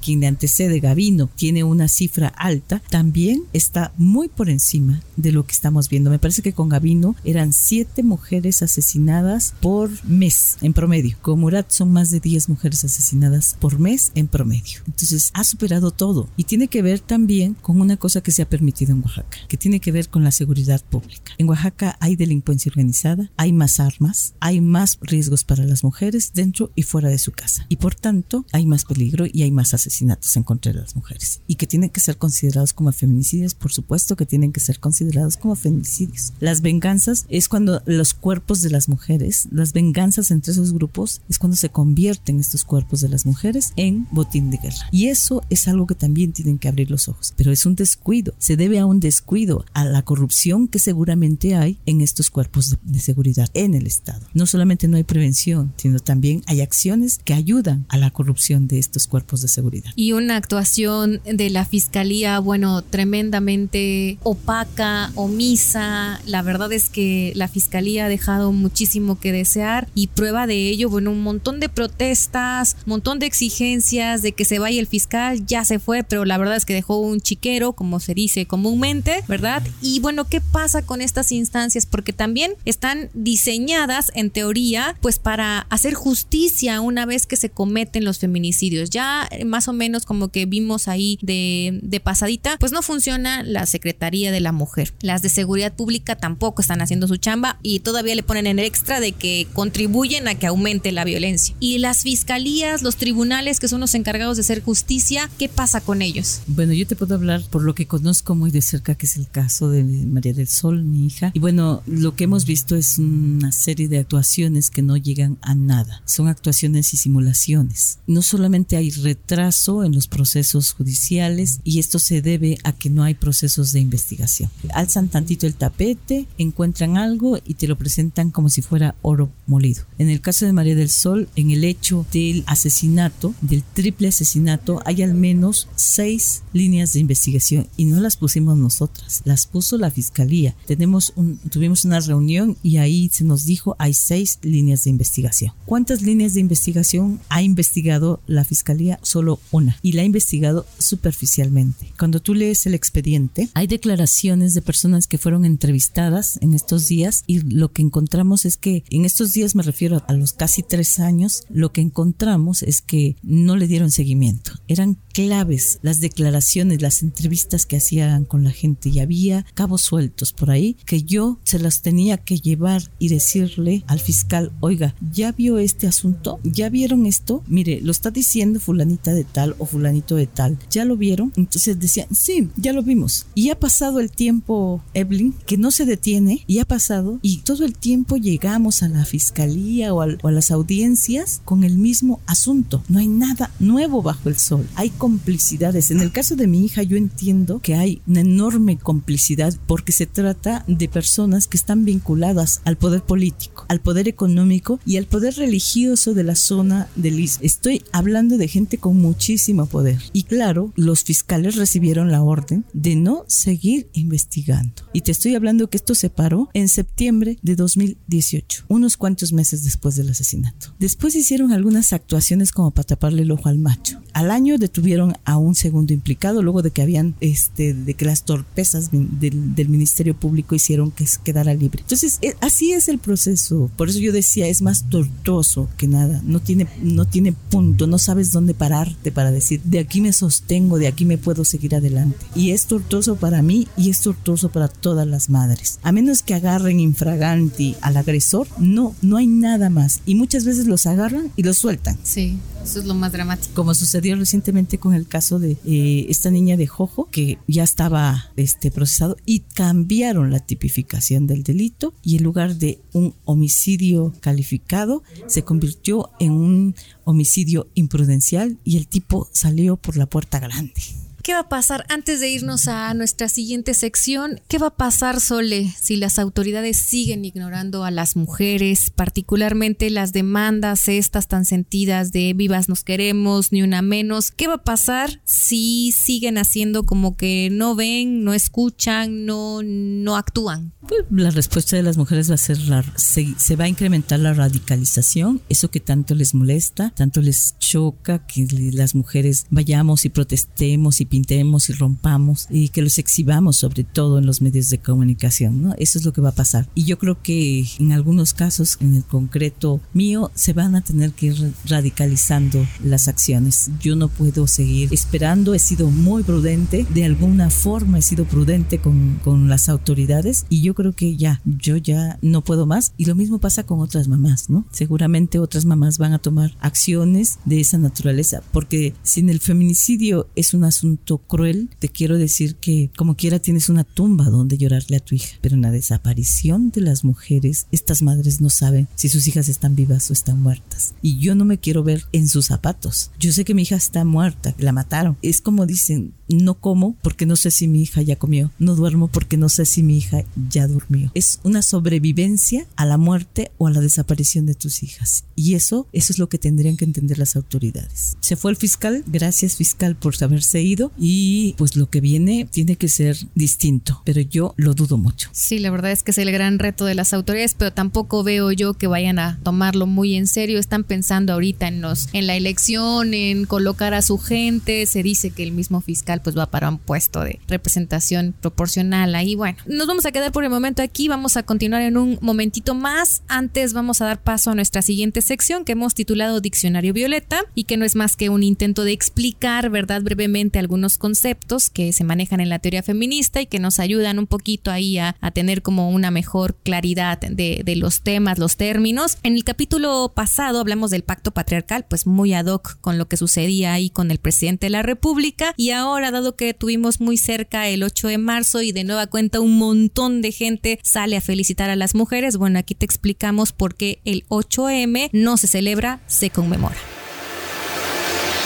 [SPEAKER 6] quien antecede Gavino, tiene una cifra alta, también está muy por encima de lo que estamos viendo. Me parece que con Gavino eran siete mujeres asesinadas por mes en promedio. Con Murat son más de 10 mujeres asesinadas por mes en promedio. Entonces ha superado todo y tiene que ver también con una cosa que se ha permitido en Oaxaca, que tiene que ver con la seguridad pública. En Oaxaca hay delincuencia organizada, hay más armas, hay más riesgos para las mujeres dentro y fuera de su casa. Y por tanto, hay más peligro y hay más asesinatos en contra de las mujeres. Y que tienen que ser considerados como feminicidios, por supuesto que tienen que ser considerados como feminicidios. Las venganzas es cuando los cuerpos de las mujeres, las venganzas entre esos grupos, es cuando se convierten estos cuerpos de las mujeres en botín de guerra. Y eso es algo que también tienen que abrir los ojos. Pero es un descuido, se debe a un descuido, a la corrupción que seguramente hay en estos cuerpos de, de seguridad en el Estado. No solamente no hay prevención, sino también hay acciones que ayudan a la corrupción de estos cuerpos de seguridad.
[SPEAKER 3] Y una actuación de la Fiscalía, bueno, tremendamente opaca, omisa. La verdad es que la Fiscalía ha dejado muchísimo que desear y prueba de ello, bueno, un montón de protestas, un montón de exigencias de que se vaya el fiscal, ya se fue, pero la verdad es que dejó un chiquero, como se dice comúnmente, ¿verdad? Y bueno, ¿qué pasa con estas instancias? Porque también están diseñadas, en teoría, pues para hacer justicia una vez que se cometen los feminicidios. Ya eh, más o menos como que vimos ahí de, de pasadita, pues no funciona la Secretaría de la Mujer. Las de Seguridad Pública tampoco están haciendo su chamba y todavía le ponen en extra de que contribuyen a que aumente la violencia. Y las fiscalías, los tribunales que son los encargados de hacer justicia, ¿qué pasa con ellos?
[SPEAKER 6] Bueno, yo te puedo hablar por lo que conozco muy de cerca, que es el caso de María del Sol, mi hija. Y bueno, lo que hemos visto es una serie de actuaciones que no llegan a nada. Son actuaciones y simulaciones. No solamente hay retraso en los procesos judiciales y esto se debe a que no hay procesos de investigación. Alzan tantito el tapete, encuentran algo y te lo presentan como si fuera oro molido. En el caso de María del Sol, en el hecho del asesinato, del triple asesinato, hay al menos seis líneas de investigación y no las pusimos nosotras, las puso la fiscalía. Tenemos tuvimos una reunión y ahí se nos dijo hay seis líneas de investigación. ¿Cuántas líneas de investigación ha investigado la fiscalía? Solo una y la ha investigado superficialmente. Cuando tú lees el expediente, hay declaraciones de personas que fueron entrevistadas en estos días y lo que encontramos es que en estos días me refiero a los casi tres años, lo que encontramos es que no le dieron seguimiento. Eran claves las declaraciones, las entrevistas que hacían con la gente y había cabos sueltos por ahí que yo se las tenía que llevar y decirle al fiscal, oiga, ¿ya vio este asunto? ¿Ya vieron esto? Mire, lo está diciendo fulanita de tal o fulanito de tal. ¿Ya lo vieron? Entonces decían, sí, ya lo vimos. Y ha pasado el tiempo, Evelyn, que no se detiene y ha pasado y todo el tiempo llegamos a la fiscalía o a, o a las audiencias con el mismo asunto. No hay nada nuevo bajo el sol. Hay complicidades. En el caso de mi hija yo entiendo que hay una enorme complicidad porque se trata de personas que están vinculadas al poder político, al poder económico y al poder religioso de la zona del Istmo. Estoy hablando de gente con muchísimo poder. Y claro, los fiscales recibieron la orden de no seguir investigando. Y te estoy hablando que esto se paró en septiembre de 2018, unos cuantos meses después del asesinato. Después hicieron algunas actuaciones como para taparle el ojo al macho. Al año detuvieron a un segundo implicado luego de que habían, este, de que las torpezas del, del Ministerio Público hicieron que quedara libre. Entonces, eh, así es el proceso. Por eso yo decía, es más tortuoso que nada. No tiene, no tiene punto, no sabes dónde pararte para decir, de aquí me sostengo, de aquí me puedo seguir adelante. Y es tortuoso para mí y es tortuoso para todas las madres. A menos que agarren infraganti al agresor, no, no hay nada más. Y muchas veces los agarran y los sueltan.
[SPEAKER 3] Sí. Eso es lo más dramático.
[SPEAKER 6] Como sucedió recientemente con el caso de eh, esta niña de Jojo, que ya estaba este, procesado y cambiaron la tipificación del delito y en lugar de un homicidio calificado, se convirtió en un homicidio imprudencial y el tipo salió por la puerta grande.
[SPEAKER 3] ¿Qué va a pasar antes de irnos a nuestra siguiente sección? ¿Qué va a pasar, Sole, si las autoridades siguen ignorando a las mujeres, particularmente las demandas estas tan sentidas de vivas nos queremos, ni una menos? ¿Qué va a pasar si siguen haciendo como que no ven, no escuchan, no, no actúan?
[SPEAKER 6] Pues la respuesta de las mujeres va a ser, la, se, va a incrementar la radicalización, eso que tanto les molesta, tanto les choca, que las mujeres vayamos y protestemos y pintemos y rompamos y que los exhibamos sobre todo en los medios de comunicación, ¿no? Eso es lo que va a pasar. Y yo creo que en algunos casos, en el concreto mío, se van a tener que ir radicalizando las acciones. Yo no puedo seguir esperando, he sido muy prudente, de alguna forma he sido prudente con, con las autoridades y yo creo que ya, yo ya no puedo más. Y lo mismo pasa con otras mamás, ¿no? Seguramente otras mamás van a tomar acciones de esa naturaleza, porque si en el feminicidio es un asunto cruel, te quiero decir que como quiera tienes una tumba donde llorarle a tu hija, pero en la desaparición de las mujeres, estas madres no saben si sus hijas están vivas o están muertas. Y yo no me quiero ver en sus zapatos. Yo sé que mi hija está muerta, la mataron. Es como dicen, no como porque no sé si mi hija ya comió, no duermo porque no sé si mi hija ya durmió. Es una sobrevivencia a la muerte o a la desaparición de tus hijas. Y eso, eso es lo que tendrían que entender las autoridades. Se fue el fiscal, gracias fiscal por haberse ido y pues lo que viene tiene que ser distinto, pero yo lo dudo mucho.
[SPEAKER 3] Sí, la verdad es que es el gran reto de las autoridades, pero tampoco veo yo que vayan a tomarlo muy en serio. Están pensando ahorita en los en la elección, en colocar a su gente, se dice que el mismo fiscal pues va para un puesto de representación proporcional ahí. Bueno, nos vamos a quedar por el momento aquí, vamos a continuar en un momentito más. Antes vamos a dar paso a nuestra siguiente sección que hemos titulado Diccionario Violeta y que no es más que un intento de explicar, ¿verdad?, brevemente algunos conceptos que se manejan en la teoría feminista y que nos ayudan un poquito ahí a, tener como una mejor claridad de, de los temas, los términos. En el capítulo pasado hablamos del pacto patriarcal, pues muy ad hoc con lo que sucedía ahí con el presidente de la República y ahora dado que tuvimos muy cerca el 8 de marzo y de nueva cuenta un montón de gente sale a felicitar a las mujeres, bueno, aquí te explicamos por qué el 8M no se celebra, se conmemora.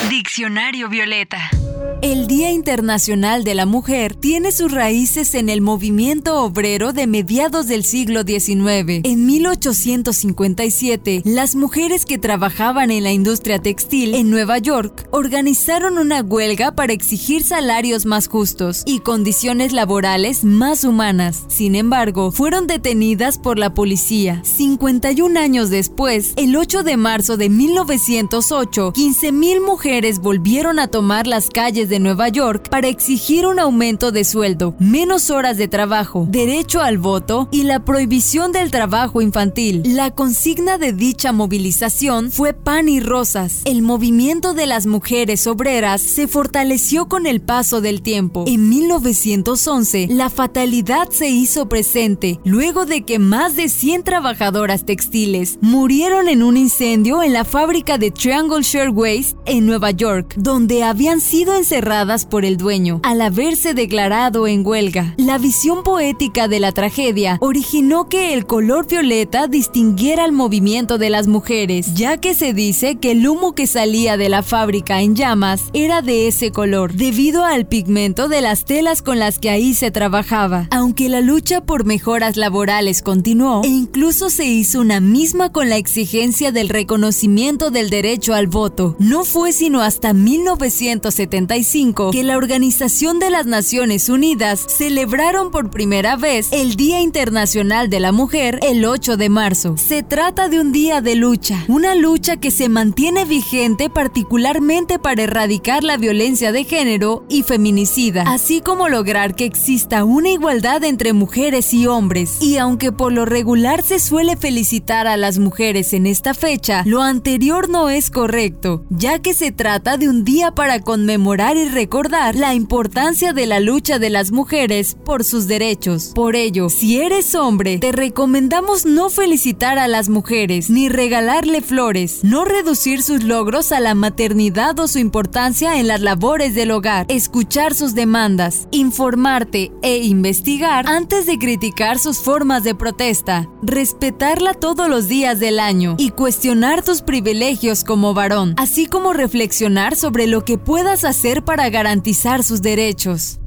[SPEAKER 5] Diccionario Violeta. El Día Internacional de la Mujer tiene sus raíces en el movimiento obrero de mediados del siglo XIX. En 1857, las mujeres que trabajaban en la industria textil en Nueva York organizaron una huelga para exigir salarios más justos y condiciones laborales más humanas. Sin embargo, fueron detenidas por la policía. 51 años después, el 8 de marzo de 1908, 15.000 mujeres volvieron a tomar las calles de Nueva York para exigir un aumento de sueldo, menos horas de trabajo, derecho al voto y la prohibición del trabajo infantil. La consigna de dicha movilización fue pan y rosas. El movimiento de las mujeres obreras se fortaleció con el paso del tiempo. En 1911, la fatalidad se hizo presente luego de que más de 100 trabajadoras textiles murieron en un incendio en la fábrica de Triangle Shirtwaist en Nueva York, donde habían sido encerradas por el dueño al haberse declarado en huelga. La visión poética de la tragedia originó que el color violeta distinguiera el movimiento de las mujeres, ya que se dice que el humo que salía de la fábrica en llamas era de ese color, debido al pigmento de las telas con las que ahí se trabajaba. Aunque la lucha por mejoras laborales continuó e incluso se hizo una misma con la exigencia del reconocimiento del derecho al voto, no fue sino hasta 1975 que la Organización de las Naciones Unidas celebraron por primera vez el Día Internacional de la Mujer el 8 de marzo. Se trata de un día de lucha, una lucha que se mantiene vigente particularmente para erradicar la violencia de género y feminicida, así como lograr que exista una igualdad entre mujeres y hombres. Y aunque por lo regular se suele felicitar a las mujeres en esta fecha, lo anterior no es correcto, ya que se trata de un día para conmemorar y recordar la importancia de la lucha de las mujeres por sus derechos. Por ello, si eres hombre, te recomendamos no felicitar a las mujeres ni regalarle flores, no reducir sus logros a la maternidad o su importancia en las labores del hogar, escuchar sus demandas, informarte e investigar antes de criticar sus formas de protesta, respetarla todos los días del año y cuestionar tus privilegios como varón, así como reflexionar sobre lo que puedas hacer para garantizar sus derechos.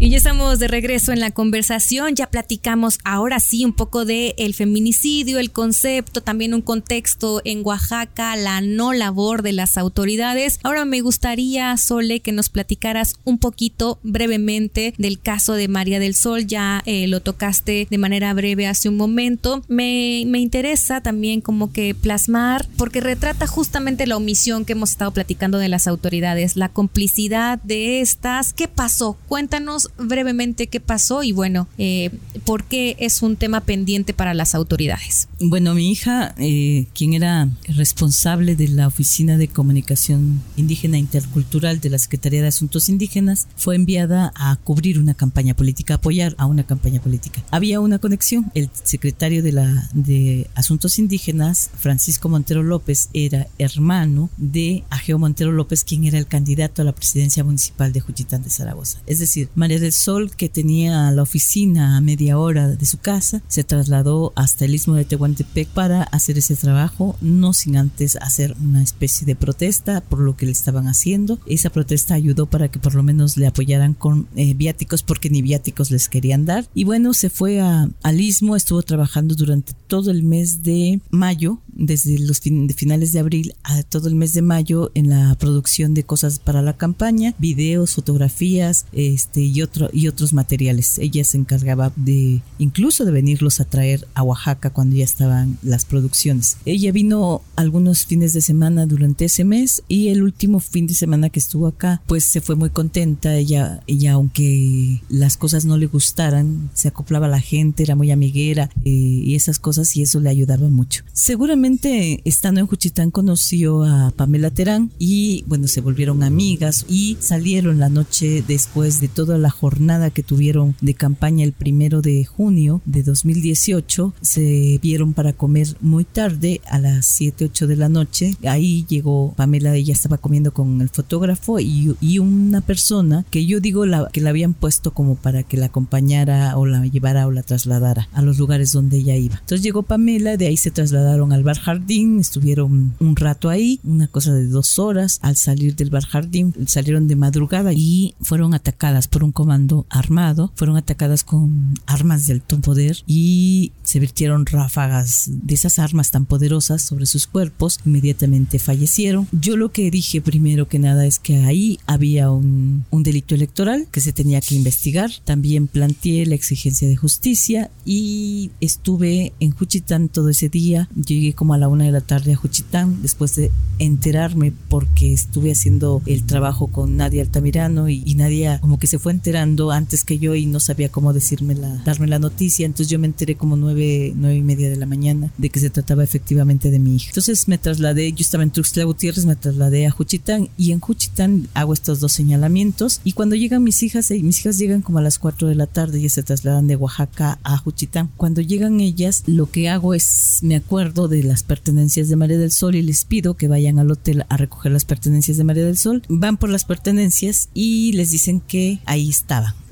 [SPEAKER 3] Y ya estamos de regreso en la conversación, ya platicamos ahora sí un poco de el feminicidio, el concepto, también un contexto en Oaxaca, la no labor de las autoridades. Ahora me gustaría, Sole, que nos platicaras un poquito brevemente del caso de María del Sol, ya eh, lo tocaste de manera breve hace un momento. Me, me interesa también como que plasmar, porque retrata justamente la omisión que hemos estado platicando de las autoridades, la complicidad de estas. ¿Qué pasó? Cuéntanos brevemente qué pasó y bueno, eh, por qué es un tema pendiente para las autoridades.
[SPEAKER 6] Bueno, mi hija, eh, quien era responsable de la Oficina de Comunicación Indígena Intercultural de la Secretaría de Asuntos Indígenas, fue enviada a cubrir una campaña política, apoyar a una campaña política. Había una conexión. El secretario de, la, de Asuntos Indígenas, Francisco Montero López, era hermano de Ageo Montero López, quien era el candidato a la presidencia municipal de Juchitán de Zaragoza. Es decir, María del Sol, que tenía la oficina a media hora de su casa, se trasladó hasta el istmo de Tehuantepec para hacer ese trabajo, no sin antes hacer una especie de protesta por lo que le estaban haciendo. Esa protesta ayudó para que por lo menos le apoyaran con eh, viáticos porque ni viáticos les querían dar. Y bueno, se fue al istmo, estuvo trabajando durante todo el mes de mayo, desde los finales de abril a todo el mes de mayo en la producción de cosas para la campaña, videos, fotografías, este y otros y otros materiales. Ella se encargaba de incluso de venirlos a traer a Oaxaca cuando ya estaban las producciones. Ella vino algunos fines de semana durante ese mes y el último fin de semana que estuvo acá, pues se fue muy contenta. Ella, ella aunque las cosas no le gustaran, se acoplaba a la gente, era muy amiguera eh, y esas cosas y eso le ayudaba mucho. Seguramente estando en Juchitán conoció a Pamela Terán y bueno, se volvieron amigas y salieron la noche después de toda la jornada que tuvieron de campaña el primero de junio de 2018. Se vieron para comer muy tarde, a las 7, 8 de la noche. Ahí llegó Pamela, ella estaba comiendo con el fotógrafo y, y una persona que yo digo la, que la habían puesto como para que la acompañara o la llevara o la trasladara a los lugares donde ella iba. Entonces llegó Pamela, de ahí se trasladaron al bar jardín, estuvieron un rato ahí, una cosa de dos horas. Al salir del bar jardín, salieron de madrugada y fueron atacadas por un comando armado, fueron atacadas con armas de alto poder y se virtieron ráfagas de esas armas tan poderosas sobre sus cuerpos, inmediatamente fallecieron. Yo lo que dije primero que nada es que ahí había un, un delito electoral que se tenía que investigar. También planteé la exigencia de justicia y estuve en Juchitán todo ese día. Llegué como a la una de la tarde a Juchitán después de enterarme porque estuve haciendo el trabajo con Nadia Altamirano y, y Nadia como que se fue enterando antes que yo y no sabía cómo decirme la, darme la noticia. Entonces yo me enteré como nueve, nueve y media de la mañana de que se trataba efectivamente de mi hija. Entonces me trasladé, yo estaba en Tuxtla Gutiérrez, me trasladé a Juchitán y en Juchitán hago estos dos señalamientos y cuando llegan mis hijas, eh, mis hijas llegan como a las 4 de la tarde y se trasladan de Oaxaca a Juchitán. Cuando llegan ellas, lo que hago es, me acuerdo de las pertenencias de María del Sol y les pido que vayan al hotel a recoger las pertenencias de María del Sol. Van por las pertenencias y les dicen que ahí está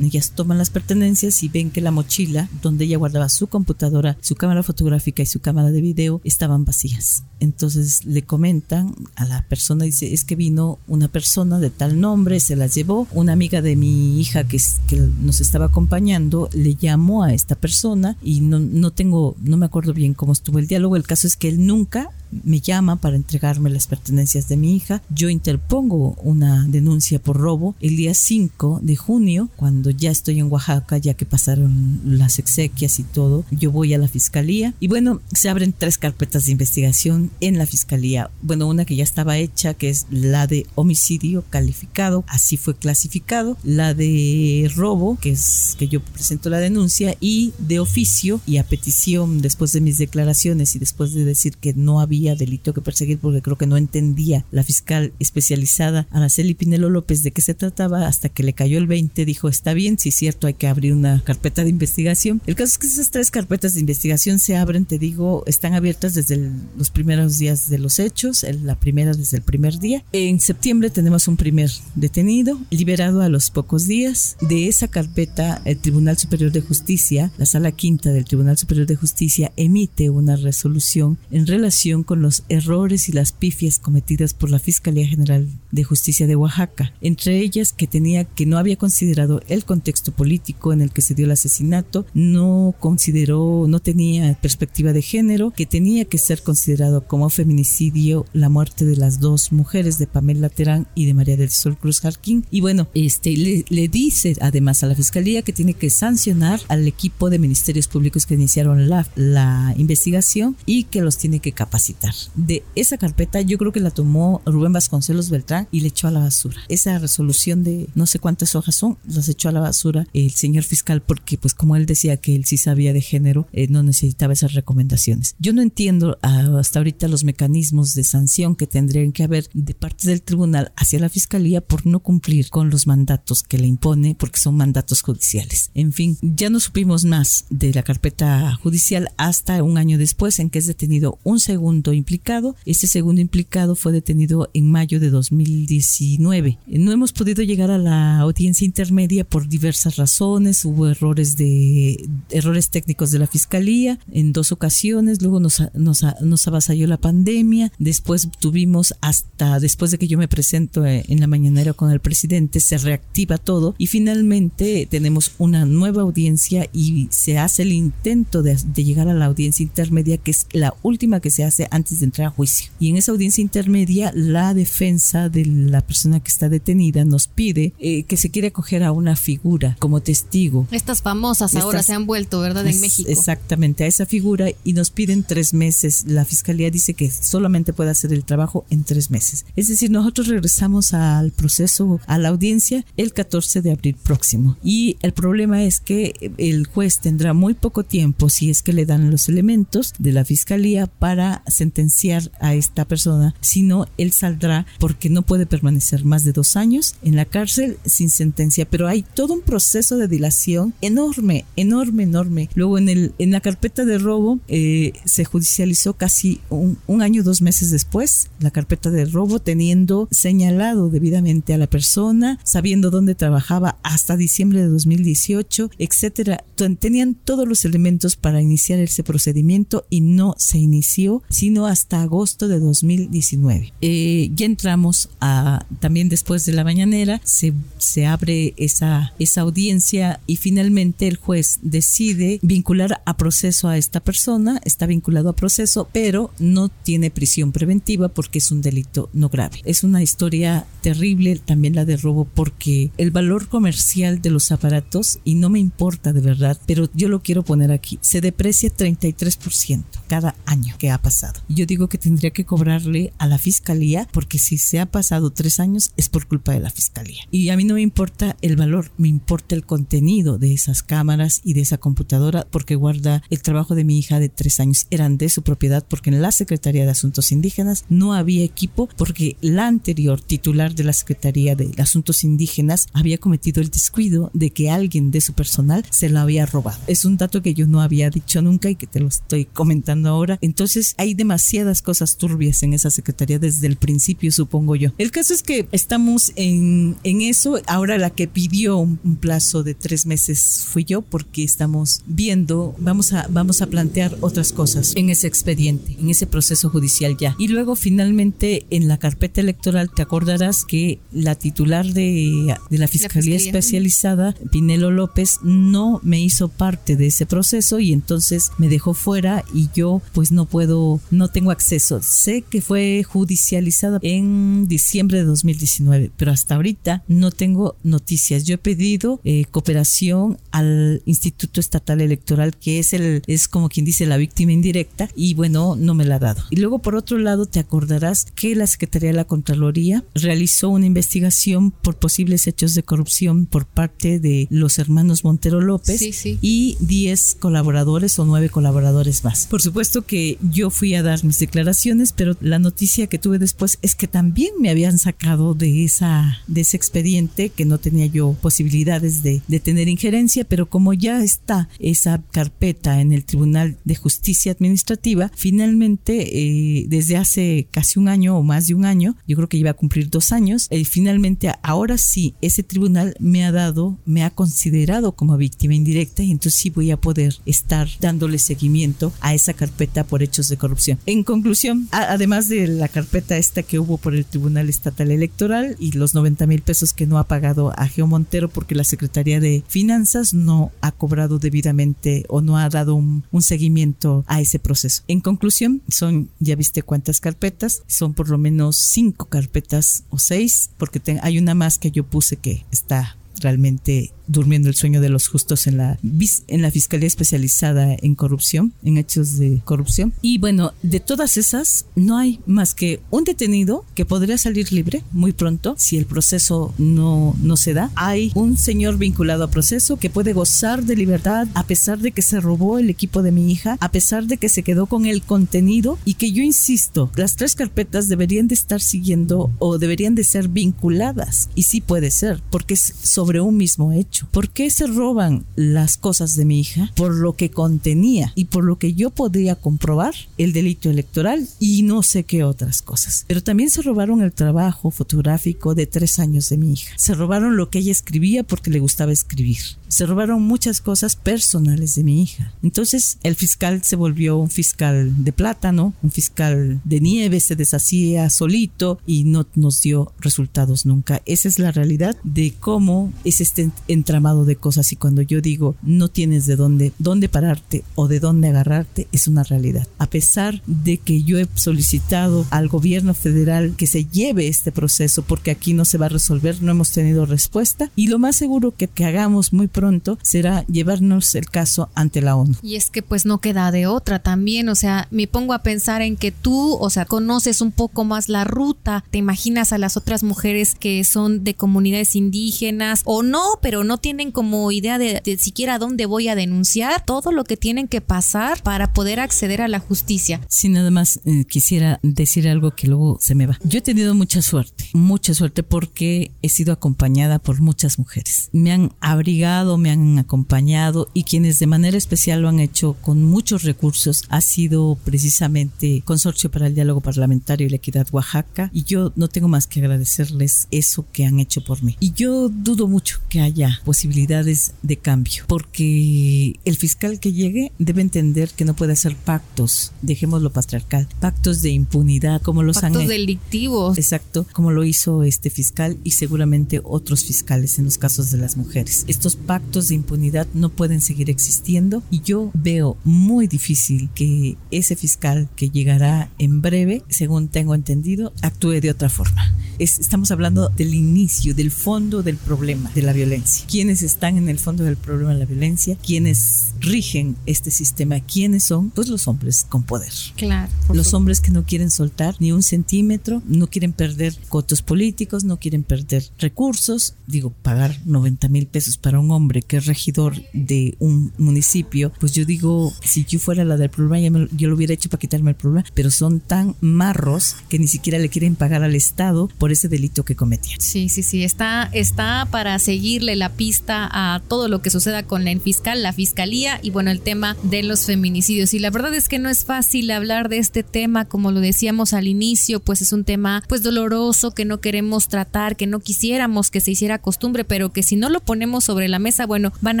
[SPEAKER 6] ellas toman las pertenencias y ven que la mochila donde ella guardaba su computadora, su cámara fotográfica y su cámara de video estaban vacías. Entonces le comentan a la persona, dice, es que vino una persona de tal nombre, se las llevó. Una amiga de mi hija que, que nos estaba acompañando le llamó a esta persona y no, no tengo, no me acuerdo bien cómo estuvo el diálogo. El caso es que él nunca me llama para entregarme las pertenencias de mi hija. Yo interpongo una denuncia por robo el día 5 de junio, cuando ya estoy en Oaxaca, ya que pasaron las exequias y todo. Yo voy a la fiscalía y bueno, se abren tres carpetas de investigación en la fiscalía. Bueno, una que ya estaba hecha, que es la de homicidio calificado, así fue clasificado, la de robo, que es que yo presento la denuncia, y de oficio y a petición después de mis declaraciones y después de decir que no había delito que perseguir porque creo que no entendía la fiscal especializada Araceli Pinelo López de qué se trataba hasta que le cayó el 20 dijo está bien si es cierto hay que abrir una carpeta de investigación el caso es que esas tres carpetas de investigación se abren te digo están abiertas desde los primeros días de los hechos la primera desde el primer día. En septiembre tenemos un primer detenido liberado a los pocos días. De esa carpeta el Tribunal Superior de Justicia la sala quinta del Tribunal Superior de Justicia emite una resolución en relación con los errores y las pifias cometidas por la Fiscalía General de Justicia de Oaxaca, entre ellas que tenía que no había considerado el contexto político en el que se dio el asesinato, no consideró, no tenía perspectiva de género, que tenía que ser considerado como feminicidio la muerte de las dos mujeres de Pamela Terán y de María del Sol Cruz Jarquín. Y bueno, este le, le dice además a la fiscalía que tiene que sancionar al equipo de ministerios públicos que iniciaron la, la investigación y que los tiene que capacitar. De esa carpeta yo creo que la tomó Rubén Vasconcelos Beltrán y le echó a la basura. Esa resolución de no sé cuántas hojas son, las echó a la basura el señor fiscal porque pues como él decía que él sí sabía de género, eh, no necesitaba esas recomendaciones. Yo no entiendo ah, hasta ahorita los mecanismos de sanción que tendrían que haber de parte del tribunal hacia la fiscalía por no cumplir con los mandatos que le impone porque son mandatos judiciales. En fin, ya no supimos más de la carpeta judicial hasta un año después en que es detenido un segundo implicado. Este segundo implicado fue detenido en mayo de 2019. No hemos podido llegar a la audiencia intermedia por diversas razones. Hubo errores de errores técnicos de la fiscalía en dos ocasiones. Luego nos, nos, nos avasalló la pandemia. Después tuvimos hasta después de que yo me presento eh, en la mañanera con el presidente, se reactiva todo y finalmente tenemos una nueva audiencia y se hace el intento de, de llegar a la audiencia intermedia, que es la última que se hace antes de entrar a juicio. Y en esa audiencia intermedia, la defensa de la persona que está detenida nos pide eh, que se quiere acoger a una figura como testigo.
[SPEAKER 3] Estas famosas ahora se han vuelto, ¿verdad? En
[SPEAKER 6] Es-
[SPEAKER 3] México.
[SPEAKER 6] Exactamente, a esa figura y nos piden tres meses. La fiscalía dice que solamente puede hacer el trabajo en tres meses. Es decir, nosotros regresamos al proceso, a la audiencia, el 14 de abril próximo. Y el problema es que el juez tendrá muy poco tiempo, si es que le dan los elementos de la fiscalía, para sentenciar a esta persona. Si no, él saldrá porque no puede permanecer más de dos años en la cárcel sin sentencia. Pero hay todo un proceso de dilación enorme, enorme, enorme. Luego en, el, en la carpeta de robo eh, se judicializó casi un, año, dos meses después, la carpeta de robo teniendo señalado debidamente a la persona, sabiendo dónde trabajaba hasta diciembre de 2018, etcétera. Ten- Tenían todos los elementos para iniciar ese procedimiento y no se inició sino hasta agosto de 2019. Eh, ya entramos a también después de la mañanera se, se abre esa, esa audiencia y finalmente el juez decide vincular a proceso a esta persona, está vinculado a proceso, pero no tiene prisión preventiva porque es un delito no grave. Es una historia terrible también la de robo porque el valor comercial de los aparatos, y no me importa de verdad, pero yo lo quiero poner aquí, se deprecia 33% cada año que ha pasado. Yo digo que tendría que cobrarle a la fiscalía porque si se ha pasado tres años es por culpa de la fiscalía. Y a mí no me importa el valor, me importa el contenido de esas cámaras y de esa computadora porque guarda el trabajo de mi hija de tres años. Eran de su propiedad porque en la Secretaría de Asuntos Indígenas no había equipo porque la anterior titular de la Secretaría de Asuntos Indígenas había cometido el descuido de que alguien de su personal se lo había robado. Es un dato que yo no había dicho nunca y que te lo estoy comentando ahora. Entonces hay demasiadas cosas turbias en esa secretaría desde el principio, supongo yo. El caso es que estamos en, en eso. Ahora la que pidió un, un plazo de tres meses fui yo porque estamos viendo, vamos a, vamos a plantear otras cosas en ese expediente, en ese proceso judicial ya. Y luego finalmente en la carpeta electoral te acordarás que la titular de, de la Fiscalía
[SPEAKER 3] Fiscalía.
[SPEAKER 6] Especializada, Pinelo López, no me hizo parte de ese proceso y entonces me dejó fuera y yo pues no puedo, no tengo acceso. Sé que fue judicializada en diciembre de 2019, pero hasta ahorita no tengo noticias. Yo he pedido eh, cooperación al Instituto Estatal Electoral, que es el, es como quien dice la víctima indirecta, y bueno, no me la ha dado. Y luego por otro lado te acordarás que la Secretaría de la Contraloría realizó una investigación por posibles hechos de corrupción por parte de los hermanos Montero López
[SPEAKER 3] Sí, sí.
[SPEAKER 6] y 10 colaboradores o 9 colaboradores más. Por supuesto que yo fui a dar mis declaraciones, pero la noticia que tuve después es que también me habían sacado de esa de ese expediente que no tenía yo posibilidades de, de tener injerencia, pero como ya está esa carpeta en el Tribunal de Justicia Administrativa, finalmente eh, desde hace casi un año o más de un año, yo creo que iba a cumplir dos años, eh, finalmente ahora sí ese tribunal me ha dado, me ha considerado como víctima indirecta y entonces sí voy a poder estar dándole seguimiento a esa carpeta por hechos de corrupción. En conclusión, además de la carpeta esta que hubo por el Tribunal estatal electoral y los 90 mil pesos que no ha pagado a Geo Montero porque la Secretaría de Finanzas no ha cobrado debidamente o no ha dado un seguimiento a ese proceso. En conclusión, son, ya viste cuántas carpetas, son por lo menos cinco carpetas o seis, porque hay una más que yo puse que está realmente durmiendo el sueño de los justos en la, en la Fiscalía Especializada en Corrupción, en hechos de corrupción. Y bueno, de todas esas, no hay más que un detenido que podría salir libre muy pronto si el proceso no, no se da. Hay un señor vinculado a proceso que puede gozar de libertad a pesar de que se robó el equipo de mi hija, a pesar de que se quedó con el contenido y que yo insisto, las tres carpetas deberían de estar siguiendo o deberían de ser vinculadas. Y sí puede ser, porque es sobre un mismo hecho. ¿Por qué se roban las cosas de mi hija? Por lo que contenía y por lo que yo podía comprobar el delito electoral y no sé qué otras cosas. Pero también se robaron el trabajo fotográfico de tres años de mi hija. Se robaron lo que ella escribía porque le gustaba escribir. Se robaron muchas cosas personales de mi hija. Entonces el fiscal se volvió un fiscal de plátano, un fiscal de nieve, se deshacía solito y no nos dio resultados nunca. Esa es la realidad de cómo es este entramado de cosas y cuando yo digo no tienes de dónde, dónde pararte o de dónde agarrarte, es una realidad. A pesar de que yo he solicitado al gobierno federal que se lleve este proceso porque aquí no se va a resolver, no hemos tenido respuesta y lo más seguro que, que hagamos muy pronto será llevarnos el caso ante la ONU.
[SPEAKER 3] Y es que pues no queda de otra también, o sea, me pongo a pensar en que tú, o sea, conoces un poco más la ruta, te imaginas a las otras mujeres que son de comunidades indígenas o no, pero no tienen como idea de, siquiera dónde voy a denunciar, todo lo que tienen que pasar para poder acceder a la justicia.
[SPEAKER 6] Sí, nada más eh, quisiera decir algo que luego se me va. Yo he tenido mucha suerte, mucha suerte porque he sido acompañada por muchas mujeres. Me han abrigado, me han acompañado y quienes de manera especial lo han hecho con muchos recursos ha sido precisamente Consorcio para el Diálogo Parlamentario y la Equidad Oaxaca y yo no tengo más que agradecerles eso que han hecho por mí. Y yo dudo mucho que haya posibilidades de cambio, porque el fiscal que llegue debe entender que no puede hacer pactos, dejémoslo patriarcal, pactos de impunidad como los
[SPEAKER 3] pactos delictivos.
[SPEAKER 6] Exacto, como lo hizo este fiscal y seguramente otros fiscales en los casos de las mujeres. Estos pactos de impunidad no pueden seguir existiendo y yo veo muy difícil que ese fiscal que llegará en breve, según tengo entendido, actúe de otra forma. estamos hablando del inicio, del fondo del problema de la violencia quiénes están en el fondo del problema de la violencia, quiénes rigen este sistema, quiénes son, pues los hombres con poder.
[SPEAKER 3] Claro.
[SPEAKER 6] Los hombres que no quieren soltar ni un centímetro, no quieren perder cotos políticos, no quieren perder recursos. Digo, pagar 90 mil pesos para un hombre que es regidor de un municipio, pues yo digo, si yo fuera la del problema, yo lo hubiera hecho para quitarme el problema, pero son tan marros que ni siquiera le quieren pagar al Estado por ese delito que cometieron.
[SPEAKER 3] Sí, sí, sí, está, está para seguirle la pista a todo lo que suceda con el fiscal, la fiscalía y bueno, el tema de los feminicidios. Y la verdad es que no es fácil hablar de este tema, como lo decíamos al inicio, pues es un tema pues doloroso que no queremos tratar, que no quisiéramos que se hiciera costumbre, pero que si no lo ponemos sobre la mesa, bueno, van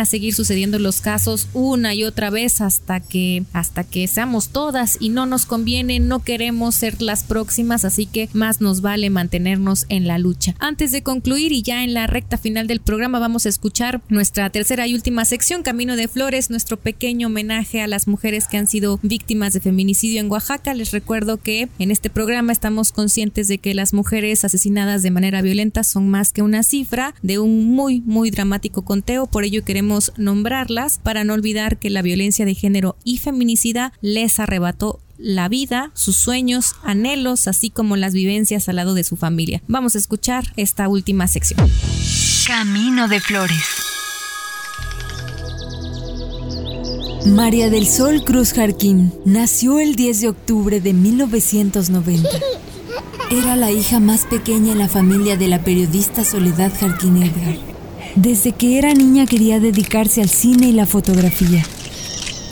[SPEAKER 3] a seguir sucediendo los casos una y otra vez hasta que hasta que seamos todas y no nos conviene, no queremos ser las próximas, así que más nos vale mantenernos en la lucha. Antes de concluir y ya en la recta final del programa vamos a escuchar nuestra tercera y última sección, Camino de Flores, nuestro pequeño homenaje a las mujeres que han sido víctimas de feminicidio en Oaxaca. Les recuerdo que en este programa estamos conscientes de que las mujeres asesinadas de manera violenta son más que una cifra de un muy, muy dramático conteo. Por ello queremos nombrarlas para no olvidar que la violencia de género y feminicida les arrebató la vida, sus sueños, anhelos, así como las vivencias al lado de su familia. Vamos a escuchar esta última sección.
[SPEAKER 5] Camino de Flores. María del Sol Cruz Jarquín nació el 10 de octubre de 1990. Era la hija más pequeña en la familia de la periodista Soledad Jarquín Edgar. Desde que era niña quería dedicarse al cine y la fotografía.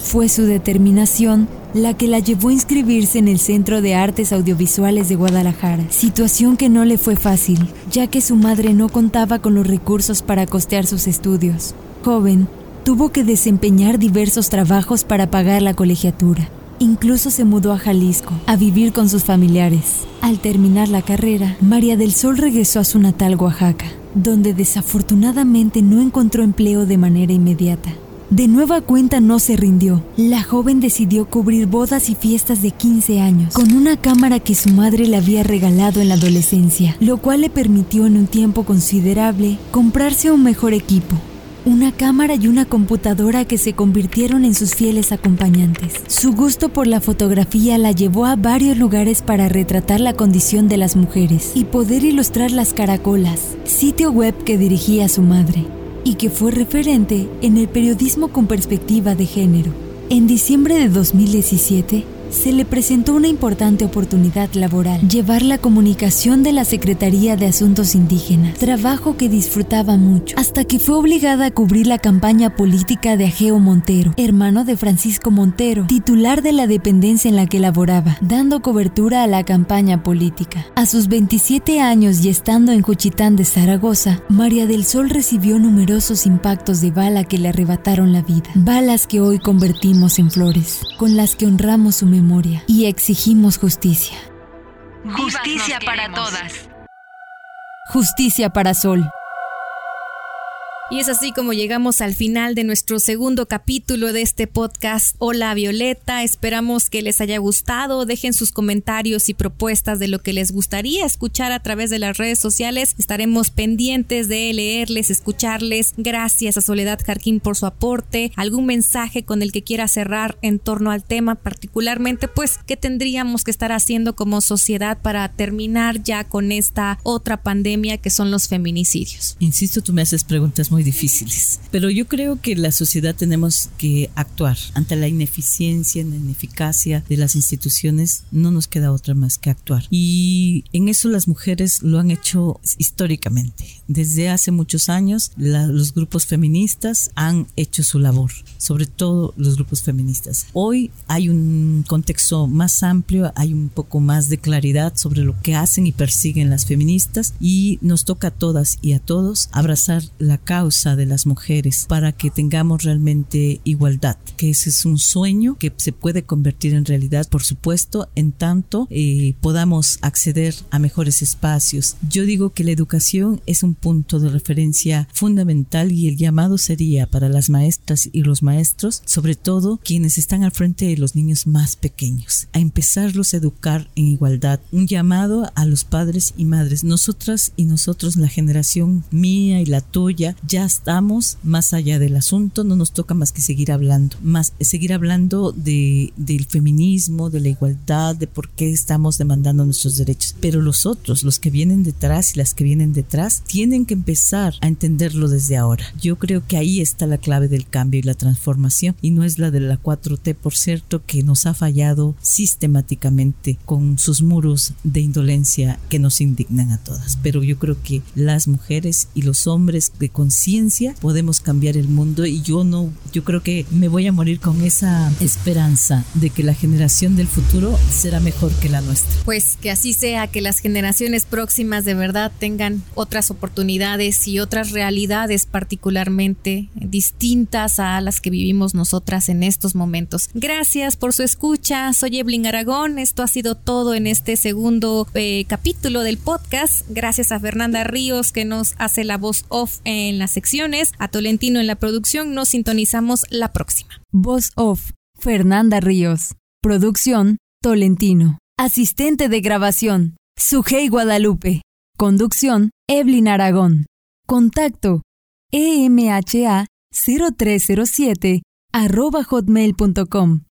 [SPEAKER 5] Fue su determinación la que la llevó a inscribirse en el Centro de Artes Audiovisuales de Guadalajara, situación que no le fue fácil, ya que su madre no contaba con los recursos para costear sus estudios. Joven, tuvo que desempeñar diversos trabajos para pagar la colegiatura. Incluso se mudó a Jalisco a vivir con sus familiares. Al terminar la carrera, María del Sol regresó a su natal Oaxaca, donde desafortunadamente no encontró empleo de manera inmediata. De nueva cuenta no se rindió. La joven decidió cubrir bodas y fiestas de 15 años con una cámara que su madre le había regalado en la adolescencia, lo cual le permitió en un tiempo considerable comprarse un mejor equipo. Una cámara y una computadora que se convirtieron en sus fieles acompañantes. Su gusto por la fotografía la llevó a varios lugares para retratar la condición de las mujeres y poder ilustrar las caracolas, sitio web que dirigía su madre y que fue referente en el periodismo con perspectiva de género. En diciembre de 2017, se le presentó una importante oportunidad laboral, llevar la comunicación de la Secretaría de Asuntos Indígenas, trabajo que disfrutaba mucho, hasta que fue obligada a cubrir la campaña política de Ageo Montero, hermano de Francisco Montero, titular de la dependencia en la que laboraba, dando cobertura a la campaña política. A sus 27 años y estando en Juchitán de Zaragoza, María del Sol recibió numerosos impactos de bala que le arrebataron la vida, balas que hoy convertimos en flores, con las que honramos su memoria y exigimos justicia.
[SPEAKER 2] Justicia para todas.
[SPEAKER 5] Justicia para Sol.
[SPEAKER 3] Y es así como llegamos al final de nuestro segundo capítulo de este podcast Hola Violeta. Esperamos que les haya gustado. Dejen sus comentarios y propuestas de lo que les gustaría escuchar a través de las redes sociales. Estaremos pendientes de leerles, escucharles. Gracias a Soledad Jarquín por su aporte. ¿Algún mensaje con el que quiera cerrar en torno al tema particularmente? Pues, ¿qué tendríamos que estar haciendo como sociedad para terminar ya con esta otra pandemia que son los feminicidios?
[SPEAKER 6] Insisto, tú me haces preguntas muy difíciles. Pero yo creo que la sociedad tenemos que actuar ante la ineficiencia, la ineficacia de las instituciones. No nos queda otra más que actuar. Y en eso las mujeres lo han hecho históricamente. Desde hace muchos años los grupos feministas han hecho su labor, sobre todo los grupos feministas. Hoy hay un contexto más amplio, hay un poco más de claridad sobre lo que hacen y persiguen las feministas y nos toca a todas y a todos abrazar la causa de las mujeres para que tengamos realmente igualdad, que ese es un sueño que se puede convertir en realidad, por supuesto, en tanto eh, podamos acceder a mejores espacios. Yo digo que la educación es un punto de referencia fundamental y el llamado sería para las maestras y los maestros, sobre todo quienes están al frente de los niños más pequeños, a empezarlos a educar en igualdad. Un llamado a los padres y madres. Nosotras y nosotros, la generación mía y la tuya, ya ya estamos más allá del asunto, no nos toca más que seguir hablando, más seguir hablando de, del feminismo, de la igualdad, de por qué estamos demandando nuestros derechos. Pero los otros, los que vienen detrás y las que vienen detrás, tienen que empezar a entenderlo desde ahora. Yo creo que ahí está la clave del cambio y la transformación y no es la de la 4T, por cierto, que nos ha fallado sistemáticamente con sus muros de indolencia que nos indignan a todas. Pero yo creo que las mujeres y los hombres de conciencia ciencia podemos cambiar el mundo y yo no, yo creo que me voy a morir con esa esperanza de que la generación del futuro será mejor que la nuestra.
[SPEAKER 3] Pues que así sea, que las generaciones próximas de verdad tengan otras oportunidades y otras realidades particularmente distintas a las que vivimos nosotras en estos momentos. Gracias por su escucha, soy Evelyn Aragón, esto ha sido todo en este segundo eh, capítulo del podcast. Gracias a Fernanda Ríos que nos hace la voz off en las secciones. A Tolentino en la producción. Nos sintonizamos la próxima.
[SPEAKER 5] Voz off. Fernanda Ríos. Producción. Tolentino. Asistente de grabación. Sujei Guadalupe. Conducción. Evelyn Aragón. Contacto. EMHA 0307 arroba hotmail.com